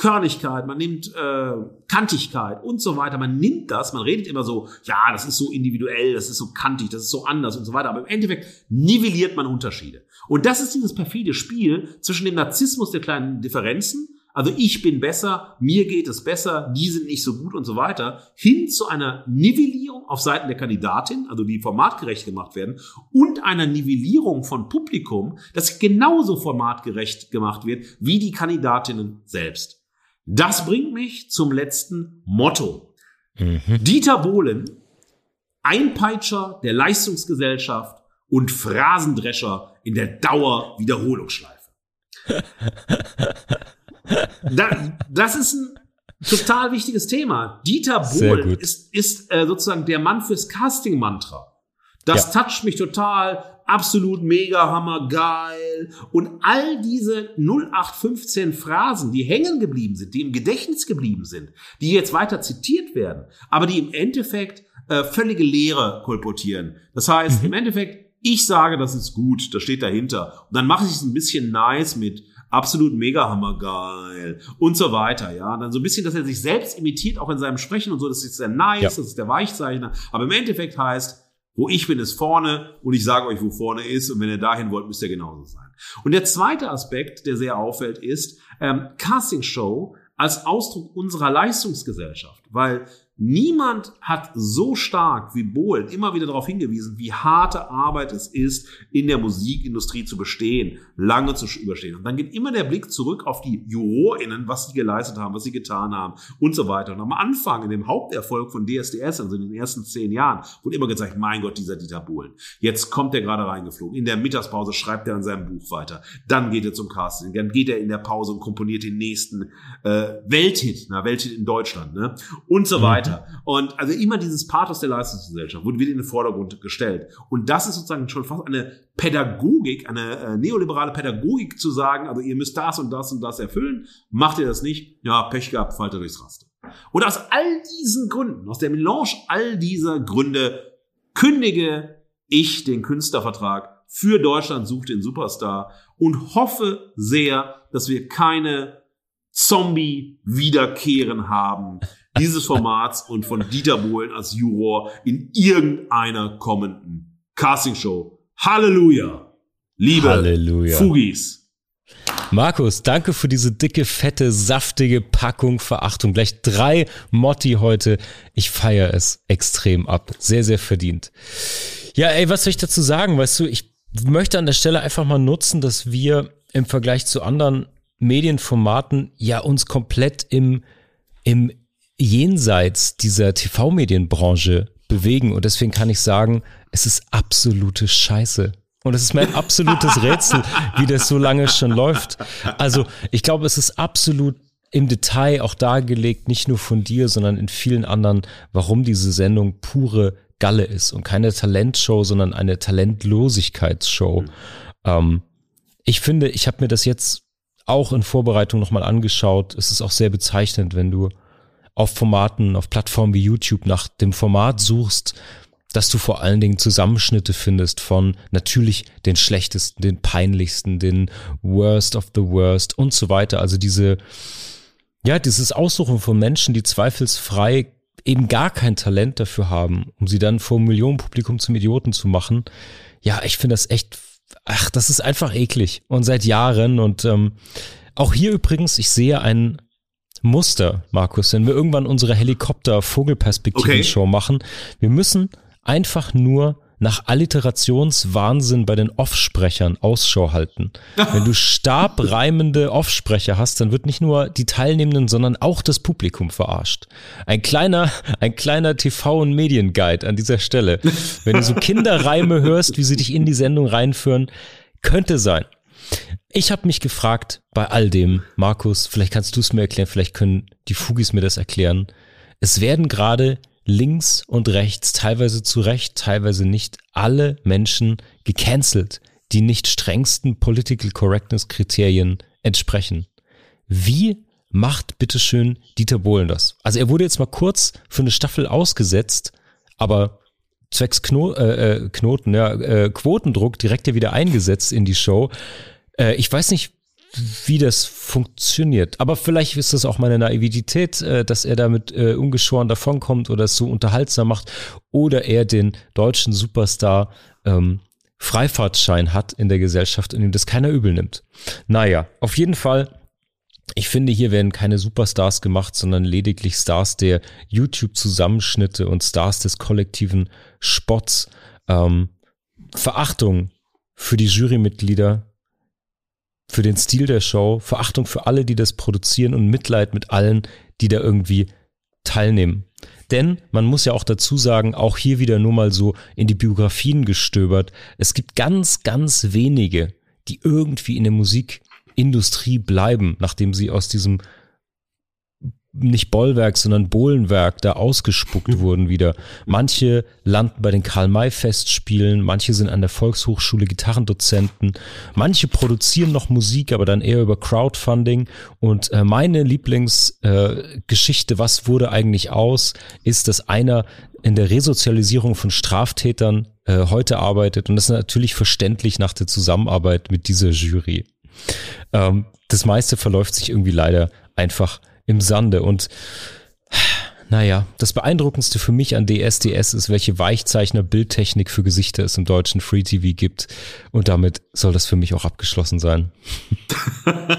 Körnigkeit, man nimmt äh, Kantigkeit und so weiter. Man nimmt das, man redet immer so, ja, das ist so individuell, das ist so kantig, das ist so anders und so weiter. Aber im Endeffekt nivelliert man Unterschiede. Und das ist dieses perfide Spiel zwischen dem Narzissmus der kleinen Differenzen also ich bin besser, mir geht es besser, die sind nicht so gut und so weiter, hin zu einer Nivellierung auf Seiten der Kandidatin, also die formatgerecht gemacht werden, und einer Nivellierung von Publikum, das genauso formatgerecht gemacht wird wie die Kandidatinnen selbst. Das bringt mich zum letzten Motto. Mhm. Dieter Bohlen, Einpeitscher der Leistungsgesellschaft und Phrasendrescher in der Dauerwiederholungsschleife. da, das ist ein total wichtiges Thema. Dieter Bohlen ist, ist äh, sozusagen der Mann fürs Casting-Mantra. Das ja. toucht mich total. Absolut mega hammer geil. Und all diese 0815 Phrasen, die hängen geblieben sind, die im Gedächtnis geblieben sind, die jetzt weiter zitiert werden, aber die im Endeffekt äh, völlige Leere kolportieren. Das heißt, mhm. im Endeffekt, ich sage, das ist gut, das steht dahinter. Und dann mache ich es ein bisschen nice mit absolut mega hammergeil und so weiter, ja. Und dann so ein bisschen, dass er sich selbst imitiert, auch in seinem Sprechen und so, das ist sehr nice, ja. das ist der Weichzeichner. Aber im Endeffekt heißt, wo ich bin, ist vorne und ich sage euch, wo vorne ist und wenn ihr dahin wollt, müsst ihr genauso sein. Und der zweite Aspekt, der sehr auffällt, ist ähm, Casting Show als Ausdruck unserer Leistungsgesellschaft, weil Niemand hat so stark wie Bohlen immer wieder darauf hingewiesen, wie harte Arbeit es ist, in der Musikindustrie zu bestehen, lange zu überstehen. Und dann geht immer der Blick zurück auf die JurorInnen, was sie geleistet haben, was sie getan haben und so weiter. Und am Anfang, in dem Haupterfolg von DSDS, also in den ersten zehn Jahren, wurde immer gesagt, mein Gott, dieser Dieter Bohlen. Jetzt kommt er gerade reingeflogen. In der Mittagspause schreibt er an seinem Buch weiter. Dann geht er zum Casting. Dann geht er in der Pause und komponiert den nächsten äh, Welthit, na, Welthit in Deutschland, ne? Und so weiter weiter. Und also immer dieses Pathos der Leistungsgesellschaft wurde wieder in den Vordergrund gestellt. Und das ist sozusagen schon fast eine Pädagogik, eine äh, neoliberale Pädagogik zu sagen, also ihr müsst das und das und das erfüllen. Macht ihr das nicht? Ja, Pech gehabt, fallt ihr durchs Raster. Und aus all diesen Gründen, aus der Melange all dieser Gründe, kündige ich den Künstlervertrag für Deutschland sucht den Superstar und hoffe sehr, dass wir keine Zombie-Wiederkehren haben, dieses Formats und von Dieter Bohlen als Juror in irgendeiner kommenden Castingshow. Halleluja! Liebe Halleluja. Fugis. Markus, danke für diese dicke, fette, saftige Packung Verachtung. Gleich drei Motti heute. Ich feiere es extrem ab. Sehr, sehr verdient. Ja, ey, was soll ich dazu sagen? Weißt du, ich möchte an der Stelle einfach mal nutzen, dass wir im Vergleich zu anderen Medienformaten ja uns komplett im, im jenseits dieser TV-Medienbranche bewegen. Und deswegen kann ich sagen, es ist absolute Scheiße. Und es ist mein absolutes Rätsel, wie das so lange schon läuft. Also ich glaube, es ist absolut im Detail auch dargelegt, nicht nur von dir, sondern in vielen anderen, warum diese Sendung pure Galle ist und keine Talentshow, sondern eine Talentlosigkeitsshow. Mhm. Ähm, ich finde, ich habe mir das jetzt auch in Vorbereitung nochmal angeschaut. Es ist auch sehr bezeichnend, wenn du auf Formaten, auf Plattformen wie YouTube nach dem Format suchst, dass du vor allen Dingen Zusammenschnitte findest von natürlich den schlechtesten, den peinlichsten, den worst of the worst und so weiter. Also diese, ja, dieses Aussuchen von Menschen, die zweifelsfrei eben gar kein Talent dafür haben, um sie dann vor einem Millionenpublikum zum Idioten zu machen. Ja, ich finde das echt, ach, das ist einfach eklig und seit Jahren und ähm, auch hier übrigens, ich sehe einen Muster, Markus, wenn wir irgendwann unsere Helikopter-Vogelperspektiven-Show okay. machen. Wir müssen einfach nur nach Alliterationswahnsinn bei den Offsprechern Ausschau halten. Wenn du stabreimende Offsprecher hast, dann wird nicht nur die Teilnehmenden, sondern auch das Publikum verarscht. Ein kleiner, ein kleiner TV- und Medienguide an dieser Stelle. Wenn du so Kinderreime hörst, wie sie dich in die Sendung reinführen, könnte sein. Ich habe mich gefragt, bei all dem, Markus, vielleicht kannst du es mir erklären, vielleicht können die Fugis mir das erklären. Es werden gerade links und rechts, teilweise zu Recht, teilweise nicht, alle Menschen gecancelt, die nicht strengsten Political Correctness Kriterien entsprechen. Wie macht bitteschön Dieter Bohlen das? Also er wurde jetzt mal kurz für eine Staffel ausgesetzt, aber zwecks Kno äh, äh, Knoten, ja, äh, Quotendruck direkt ja wieder eingesetzt in die Show. Äh, ich weiß nicht, wie das funktioniert. Aber vielleicht ist das auch meine Naivität, äh, dass er damit äh, ungeschoren davonkommt oder es so unterhaltsam macht oder er den deutschen Superstar ähm, Freifahrtschein hat in der Gesellschaft und ihm das keiner übel nimmt. Naja, auf jeden Fall ich finde, hier werden keine Superstars gemacht, sondern lediglich Stars der YouTube-Zusammenschnitte und Stars des kollektiven Spots. Ähm, Verachtung für die Jurymitglieder, für den Stil der Show, Verachtung für alle, die das produzieren und Mitleid mit allen, die da irgendwie teilnehmen. Denn man muss ja auch dazu sagen, auch hier wieder nur mal so in die Biografien gestöbert. Es gibt ganz, ganz wenige, die irgendwie in der Musik Industrie bleiben, nachdem sie aus diesem nicht Bollwerk, sondern Bohlenwerk da ausgespuckt wurden wieder. Manche landen bei den Karl-May-Festspielen, manche sind an der Volkshochschule Gitarrendozenten, manche produzieren noch Musik, aber dann eher über Crowdfunding. Und äh, meine Lieblingsgeschichte, äh, was wurde eigentlich aus, ist, dass einer in der Resozialisierung von Straftätern äh, heute arbeitet. Und das ist natürlich verständlich nach der Zusammenarbeit mit dieser Jury. Ähm, das meiste verläuft sich irgendwie leider einfach im Sande und naja, das Beeindruckendste für mich an DSDS ist, welche Weichzeichner-Bildtechnik für Gesichter es im deutschen Free TV gibt. Und damit soll das für mich auch abgeschlossen sein.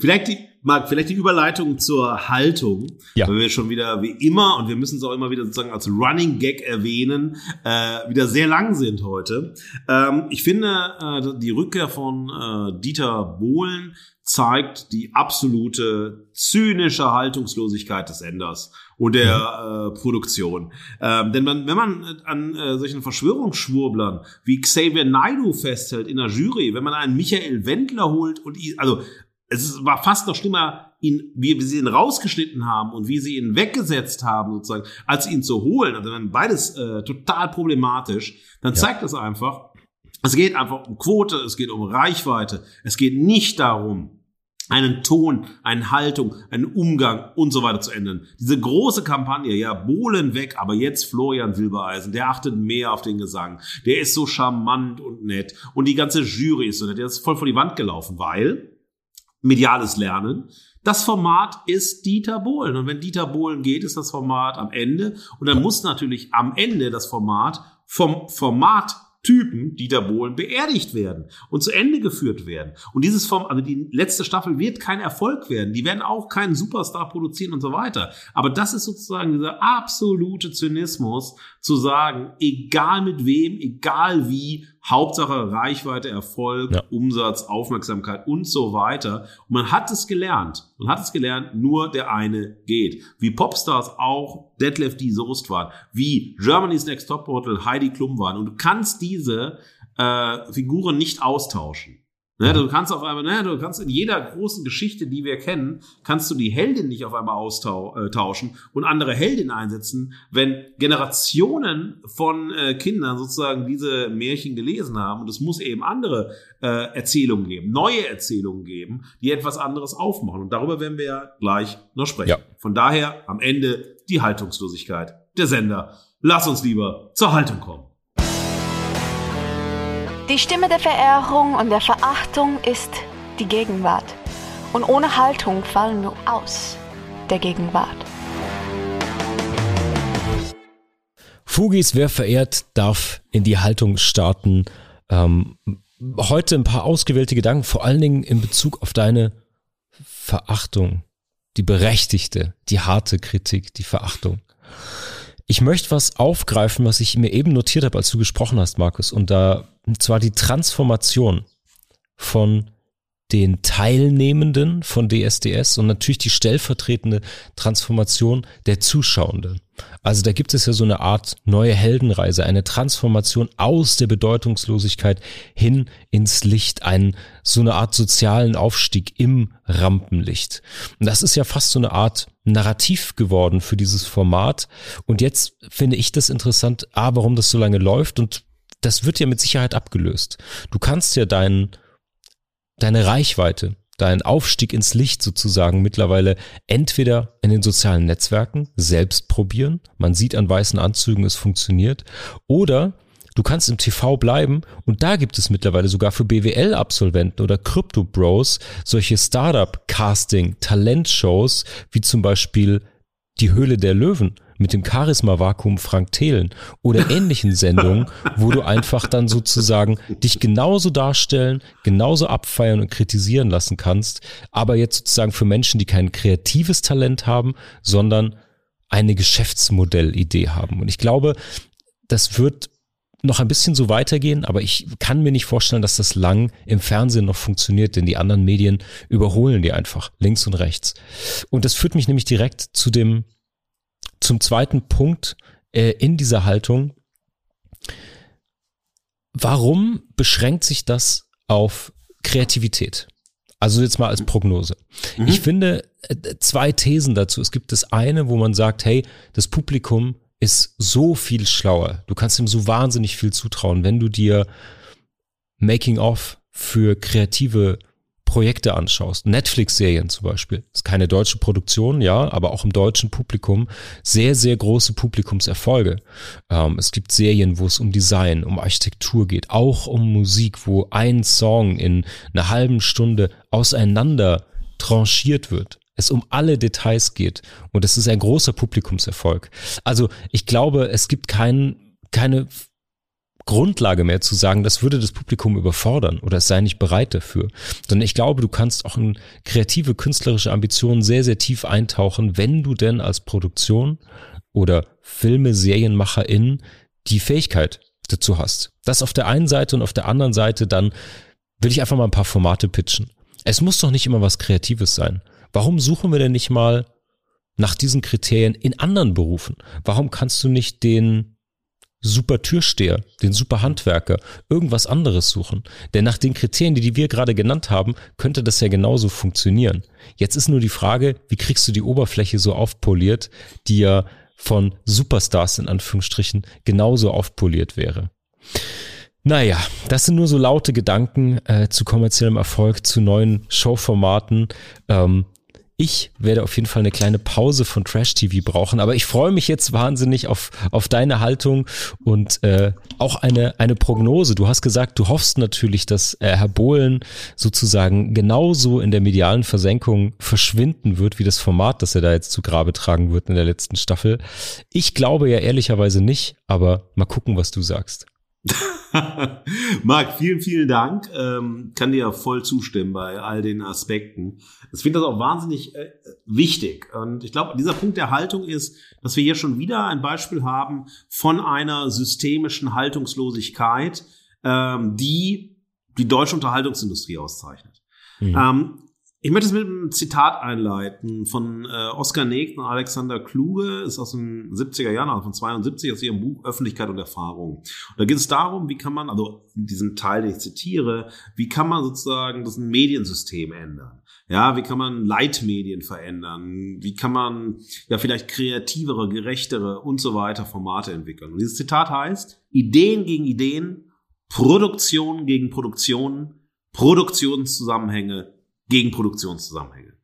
Vielleicht die, Marc, vielleicht die Überleitung zur Haltung, ja. weil wir schon wieder wie immer und wir müssen es auch immer wieder sozusagen als Running Gag erwähnen, äh, wieder sehr lang sind heute. Ähm, ich finde, äh, die Rückkehr von äh, Dieter Bohlen zeigt die absolute zynische Haltungslosigkeit des Senders und der mhm. äh, Produktion. Ähm, denn man, wenn man an äh, solchen Verschwörungsschwurblern wie Xavier Naidu festhält in der Jury, wenn man einen Michael Wendler holt und also es war fast noch schlimmer, ihn, wie, wie sie ihn rausgeschnitten haben und wie sie ihn weggesetzt haben, sozusagen, als ihn zu holen. Also dann beides äh, total problematisch. Dann ja. zeigt das einfach, es geht einfach um Quote, es geht um Reichweite. Es geht nicht darum, einen Ton, eine Haltung, einen Umgang und so weiter zu ändern. Diese große Kampagne, ja, Bohlen weg, aber jetzt Florian Silbereisen, der achtet mehr auf den Gesang. Der ist so charmant und nett. Und die ganze Jury ist so nett. Der ist voll vor die Wand gelaufen, weil mediales Lernen. Das Format ist Dieter Bohlen. Und wenn Dieter Bohlen geht, ist das Format am Ende. Und dann muss natürlich am Ende das Format vom Format Typen, Dieter Bohlen, beerdigt werden und zu Ende geführt werden. Und dieses Form, also die letzte Staffel wird kein Erfolg werden. Die werden auch keinen Superstar produzieren und so weiter. Aber das ist sozusagen dieser absolute Zynismus, zu sagen, egal mit wem, egal wie, Hauptsache Reichweite, Erfolg, ja. Umsatz, Aufmerksamkeit und so weiter. Und man hat es gelernt. Man hat es gelernt, nur der eine geht. Wie Popstars auch Detlef D. Soest waren, wie Germany's Next Top Model Heidi Klum waren. Und du kannst diese äh, Figuren nicht austauschen. Ne, du kannst auf einmal, ne, du kannst in jeder großen Geschichte, die wir kennen, kannst du die Heldin nicht auf einmal austauschen äh, und andere Heldin einsetzen, wenn Generationen von äh, Kindern sozusagen diese Märchen gelesen haben und es muss eben andere äh, Erzählungen geben, neue Erzählungen geben, die etwas anderes aufmachen und darüber werden wir ja gleich noch sprechen. Ja. Von daher am Ende die Haltungslosigkeit der Sender. Lass uns lieber zur Haltung kommen. Die Stimme der Verehrung und der Verachtung ist die Gegenwart. Und ohne Haltung fallen wir aus der Gegenwart. Fugis, wer verehrt, darf in die Haltung starten. Ähm, heute ein paar ausgewählte Gedanken, vor allen Dingen in Bezug auf deine Verachtung. Die berechtigte, die harte Kritik, die Verachtung. Ich möchte was aufgreifen, was ich mir eben notiert habe, als du gesprochen hast, Markus. Und da, und zwar die Transformation von den Teilnehmenden von DSDS und natürlich die stellvertretende Transformation der Zuschauenden. Also da gibt es ja so eine Art neue Heldenreise, eine Transformation aus der Bedeutungslosigkeit hin ins Licht, einen, so eine Art sozialen Aufstieg im Rampenlicht. Und das ist ja fast so eine Art Narrativ geworden für dieses Format. Und jetzt finde ich das interessant, A, warum das so lange läuft und das wird ja mit Sicherheit abgelöst. Du kannst ja deinen deine Reichweite, dein Aufstieg ins Licht sozusagen mittlerweile entweder in den sozialen Netzwerken selbst probieren, man sieht an weißen Anzügen, es funktioniert, oder du kannst im TV bleiben und da gibt es mittlerweile sogar für BWL-Absolventen oder Crypto-Bros solche Startup-Casting-Talentshows wie zum Beispiel die Höhle der Löwen mit dem Charisma-Vakuum Frank Thelen oder ähnlichen Sendungen, wo du einfach dann sozusagen dich genauso darstellen, genauso abfeiern und kritisieren lassen kannst, aber jetzt sozusagen für Menschen, die kein kreatives Talent haben, sondern eine Geschäftsmodellidee haben. Und ich glaube, das wird noch ein bisschen so weitergehen, aber ich kann mir nicht vorstellen, dass das lang im Fernsehen noch funktioniert, denn die anderen Medien überholen die einfach links und rechts. Und das führt mich nämlich direkt zu dem zum zweiten Punkt äh, in dieser Haltung. Warum beschränkt sich das auf Kreativität? Also jetzt mal als Prognose. Mhm. Ich finde äh, zwei Thesen dazu. Es gibt das eine, wo man sagt, hey, das Publikum ist so viel schlauer. Du kannst ihm so wahnsinnig viel zutrauen, wenn du dir Making of für kreative Projekte anschaust, Netflix-Serien zum Beispiel, ist keine deutsche Produktion, ja, aber auch im deutschen Publikum sehr, sehr große Publikumserfolge. Ähm, es gibt Serien, wo es um Design, um Architektur geht, auch um Musik, wo ein Song in einer halben Stunde auseinander tranchiert wird es um alle Details geht und es ist ein großer Publikumserfolg. Also ich glaube, es gibt kein, keine Grundlage mehr zu sagen, das würde das Publikum überfordern oder es sei nicht bereit dafür. Sondern ich glaube, du kannst auch in kreative, künstlerische Ambitionen sehr, sehr tief eintauchen, wenn du denn als Produktion oder Filme, Serienmacherin die Fähigkeit dazu hast. Das auf der einen Seite und auf der anderen Seite dann will ich einfach mal ein paar Formate pitchen. Es muss doch nicht immer was Kreatives sein. Warum suchen wir denn nicht mal nach diesen Kriterien in anderen Berufen? Warum kannst du nicht den super Türsteher, den super Handwerker, irgendwas anderes suchen. Denn nach den Kriterien, die wir gerade genannt haben, könnte das ja genauso funktionieren. Jetzt ist nur die Frage, wie kriegst du die Oberfläche so aufpoliert, die ja von Superstars in Anführungsstrichen genauso aufpoliert wäre. Naja, das sind nur so laute Gedanken äh, zu kommerziellem Erfolg, zu neuen Showformaten. Ähm, ich werde auf jeden Fall eine kleine Pause von Trash TV brauchen, aber ich freue mich jetzt wahnsinnig auf, auf deine Haltung und äh, auch eine, eine Prognose. Du hast gesagt, du hoffst natürlich, dass äh, Herr Bohlen sozusagen genauso in der medialen Versenkung verschwinden wird, wie das Format, das er da jetzt zu Grabe tragen wird in der letzten Staffel. Ich glaube ja ehrlicherweise nicht, aber mal gucken, was du sagst. Marc, vielen, vielen Dank. Ähm, kann dir voll zustimmen bei all den Aspekten. Ich finde das auch wahnsinnig äh, wichtig. Und ich glaube, dieser Punkt der Haltung ist, dass wir hier schon wieder ein Beispiel haben von einer systemischen Haltungslosigkeit, ähm, die die deutsche Unterhaltungsindustrie auszeichnet. Mhm. Ähm, ich möchte es mit einem Zitat einleiten von äh, Oskar Negt und Alexander Kluge, ist aus den 70er Jahren, also von 72, aus ihrem Buch Öffentlichkeit und Erfahrung. Und da geht es darum, wie kann man, also diesen Teil, den ich zitiere, wie kann man sozusagen das Mediensystem ändern? Ja, wie kann man Leitmedien verändern? Wie kann man ja vielleicht kreativere, gerechtere und so weiter Formate entwickeln? Und dieses Zitat heißt, Ideen gegen Ideen, Produktion gegen Produktion, Produktionszusammenhänge gegen Produktionszusammenhänge.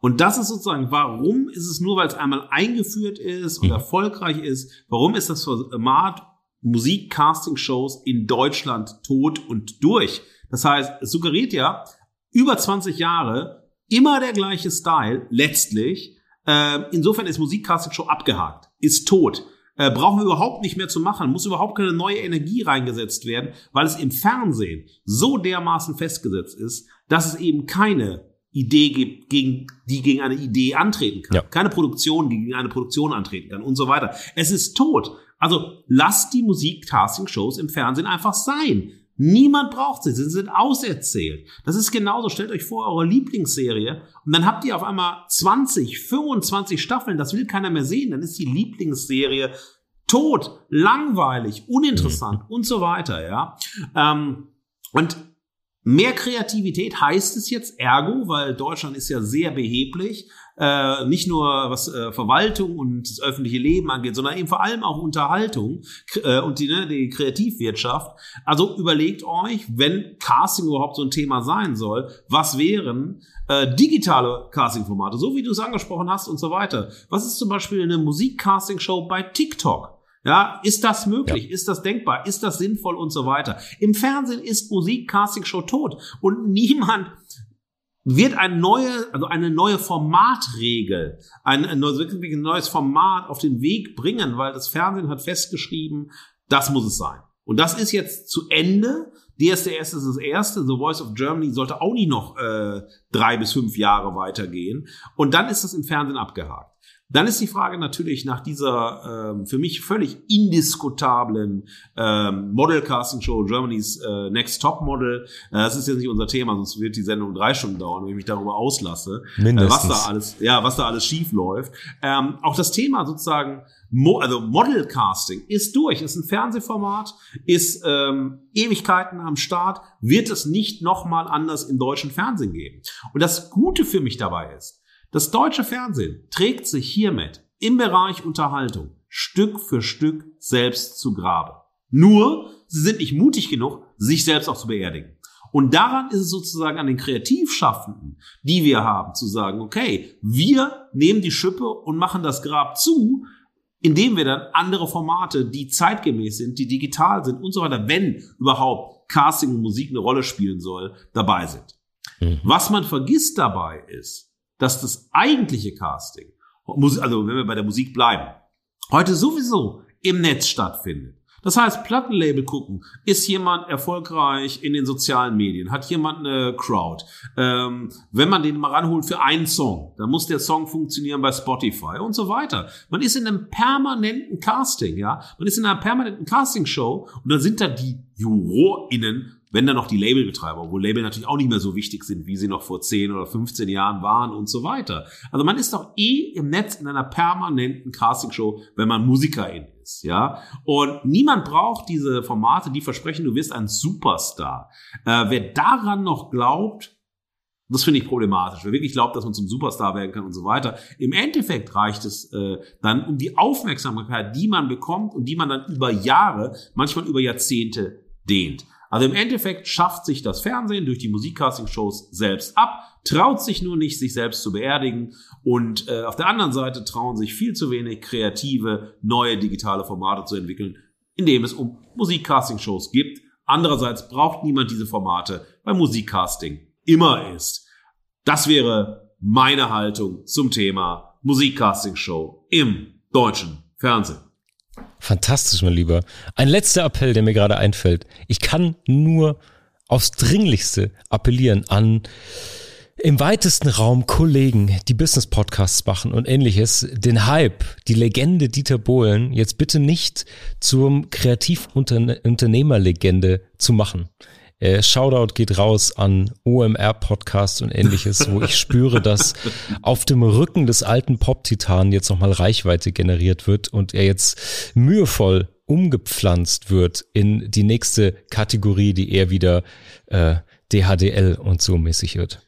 Und das ist sozusagen, warum ist es nur, weil es einmal eingeführt ist und mhm. erfolgreich ist, warum ist das Format Musik-Casting-Shows in Deutschland tot und durch? Das heißt, es suggeriert ja, über 20 Jahre immer der gleiche Style, letztlich. Äh, insofern ist Musik-Casting-Show abgehakt, ist tot. Äh, brauchen wir überhaupt nicht mehr zu machen, muss überhaupt keine neue Energie reingesetzt werden, weil es im Fernsehen so dermaßen festgesetzt ist, dass es eben keine Idee gibt, gegen, die gegen eine Idee antreten kann. Ja. Keine Produktion, die gegen eine Produktion antreten kann und so weiter. Es ist tot. Also lasst die Musik-Casting-Shows im Fernsehen einfach sein. Niemand braucht sie, sie sind auserzählt. Das ist genauso, stellt euch vor, eure Lieblingsserie und dann habt ihr auf einmal 20, 25 Staffeln, das will keiner mehr sehen, dann ist die Lieblingsserie tot, langweilig, uninteressant mhm. und so weiter, ja. Ähm, und Mehr Kreativität heißt es jetzt ergo, weil Deutschland ist ja sehr beheblich, äh, nicht nur was äh, Verwaltung und das öffentliche Leben angeht, sondern eben vor allem auch Unterhaltung äh, und die, ne, die Kreativwirtschaft. Also überlegt euch, wenn Casting überhaupt so ein Thema sein soll, was wären äh, digitale Casting-Formate, so wie du es angesprochen hast und so weiter. Was ist zum Beispiel eine Musik-Casting-Show bei TikTok? Ja, ist das möglich? Ja. Ist das denkbar? Ist das sinnvoll und so weiter? Im Fernsehen ist Musik Casting Show tot und niemand wird ein neue, also eine neue Formatregel, ein, ein neues Format auf den Weg bringen, weil das Fernsehen hat festgeschrieben, das muss es sein. Und das ist jetzt zu Ende. DSDS ist das erste. The Voice of Germany sollte auch nicht noch äh, drei bis fünf Jahre weitergehen. Und dann ist das im Fernsehen abgehakt. Dann ist die Frage natürlich nach dieser ähm, für mich völlig indiskutablen ähm, Model Casting Show Germany's äh, Next Top Model. Äh, das ist jetzt nicht unser Thema, sonst wird die Sendung drei Stunden dauern, wenn ich mich darüber auslasse, äh, was da alles, ja, was da alles schief läuft. Ähm, auch das Thema sozusagen Mo also Model Casting ist durch, ist ein Fernsehformat, ist ähm, Ewigkeiten am Start, wird es nicht nochmal anders im deutschen Fernsehen geben. Und das Gute für mich dabei ist, das deutsche Fernsehen trägt sich hiermit im Bereich Unterhaltung Stück für Stück selbst zu Grabe. Nur, sie sind nicht mutig genug, sich selbst auch zu beerdigen. Und daran ist es sozusagen an den Kreativschaffenden, die wir haben, zu sagen, okay, wir nehmen die Schippe und machen das Grab zu, indem wir dann andere Formate, die zeitgemäß sind, die digital sind und so weiter, wenn überhaupt Casting und Musik eine Rolle spielen soll, dabei sind. Mhm. Was man vergisst dabei ist, dass das eigentliche Casting, also wenn wir bei der Musik bleiben, heute sowieso im Netz stattfindet. Das heißt, Plattenlabel gucken, ist jemand erfolgreich in den sozialen Medien, hat jemand eine Crowd. Ähm, wenn man den mal ranholt für einen Song, dann muss der Song funktionieren bei Spotify und so weiter. Man ist in einem permanenten Casting, ja. Man ist in einer permanenten Casting-Show und dann sind da die JurorInnen wenn dann noch die Labelbetreiber, obwohl Label natürlich auch nicht mehr so wichtig sind, wie sie noch vor 10 oder 15 Jahren waren und so weiter. Also man ist doch eh im Netz in einer permanenten Castingshow, wenn man Musikerin ist, ja. Und niemand braucht diese Formate, die versprechen, du wirst ein Superstar. Äh, wer daran noch glaubt, das finde ich problematisch. Wer wirklich glaubt, dass man zum Superstar werden kann und so weiter. Im Endeffekt reicht es äh, dann um die Aufmerksamkeit, die man bekommt und die man dann über Jahre, manchmal über Jahrzehnte dehnt. Also im Endeffekt schafft sich das Fernsehen durch die Musikcasting-Shows selbst ab, traut sich nur nicht, sich selbst zu beerdigen und äh, auf der anderen Seite trauen sich viel zu wenig kreative, neue digitale Formate zu entwickeln, indem es um Musikcasting-Shows gibt. Andererseits braucht niemand diese Formate, weil Musikcasting immer ist. Das wäre meine Haltung zum Thema Musikcasting-Show im deutschen Fernsehen. Fantastisch, mein Lieber. Ein letzter Appell, der mir gerade einfällt. Ich kann nur aufs Dringlichste appellieren an im weitesten Raum Kollegen, die Business-Podcasts machen und ähnliches, den Hype, die Legende Dieter Bohlen jetzt bitte nicht zum Kreativunternehmerlegende zu machen. Äh, Shoutout geht raus an OMR Podcast und ähnliches, wo ich spüre, dass auf dem Rücken des alten Pop-Titan jetzt nochmal Reichweite generiert wird und er jetzt mühevoll umgepflanzt wird in die nächste Kategorie, die eher wieder äh, DHDL und so mäßig wird.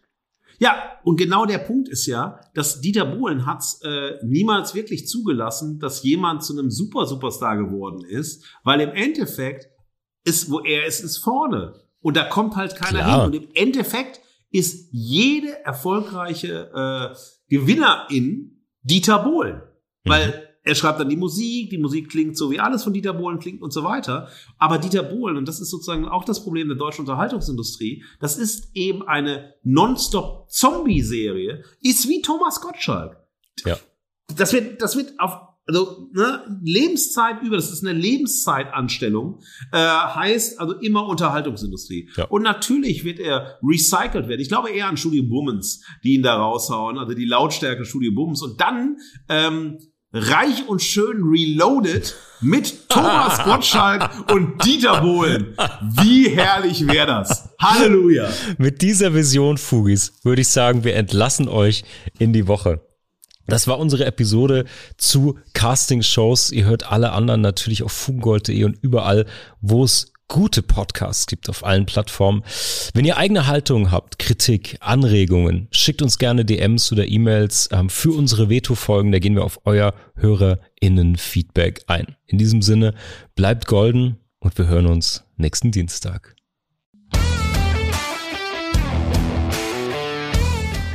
Ja, und genau der Punkt ist ja, dass Dieter Bohlen hat äh, niemals wirklich zugelassen, dass jemand zu einem Super Superstar geworden ist, weil im Endeffekt ist, wo er ist, ist vorne. Und da kommt halt keiner Klar. hin. Und im Endeffekt ist jede erfolgreiche äh, Gewinnerin Dieter Bohlen. Mhm. Weil er schreibt dann die Musik, die Musik klingt so, wie alles von Dieter Bohlen klingt und so weiter. Aber Dieter Bohlen, und das ist sozusagen auch das Problem der deutschen Unterhaltungsindustrie, das ist eben eine Nonstop-Zombie-Serie, ist wie Thomas Gottschalk. Ja. Das wird, das wird auf also ne, Lebenszeit über, das ist eine Lebenszeitanstellung, äh, heißt also immer Unterhaltungsindustrie. Ja. Und natürlich wird er recycelt werden. Ich glaube eher an Studio Bummens, die ihn da raushauen, also die Lautstärke Studio Bummens. Und dann ähm, reich und schön reloaded mit Thomas Gottschalk und Dieter Bohlen. Wie herrlich wäre das? Halleluja. Mit dieser Vision, Fugis, würde ich sagen, wir entlassen euch in die Woche. Das war unsere Episode zu Casting-Shows. Ihr hört alle anderen natürlich auf fugengold.de und überall, wo es gute Podcasts gibt auf allen Plattformen. Wenn ihr eigene Haltung habt, Kritik, Anregungen, schickt uns gerne DMs oder E-Mails ähm, für unsere Veto-Folgen. Da gehen wir auf euer HörerInnen-Feedback ein. In diesem Sinne, bleibt golden und wir hören uns nächsten Dienstag.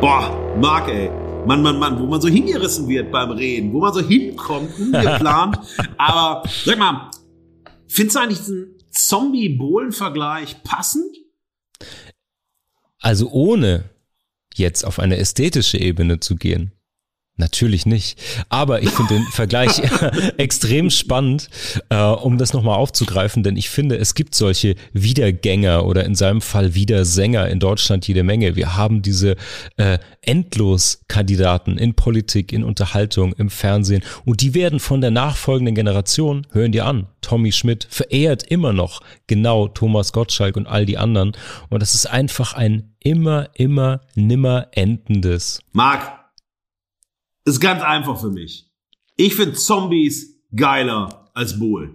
Boah, Marc, ey. Mann, Mann, Mann, wo man so hingerissen wird beim Reden, wo man so hinkommt, ungeplant. Aber sag mal, findest du eigentlich diesen Zombie-Bohlen-Vergleich passend? Also ohne jetzt auf eine ästhetische Ebene zu gehen, Natürlich nicht. Aber ich finde den Vergleich extrem spannend, äh, um das nochmal aufzugreifen, denn ich finde, es gibt solche Wiedergänger oder in seinem Fall Wiedersänger in Deutschland jede Menge. Wir haben diese äh, Endlos-Kandidaten in Politik, in Unterhaltung, im Fernsehen und die werden von der nachfolgenden Generation, hören dir an, Tommy Schmidt verehrt immer noch genau Thomas Gottschalk und all die anderen und das ist einfach ein immer, immer, nimmer endendes. Marc, ist ganz einfach für mich. Ich finde Zombies geiler als Bohlen.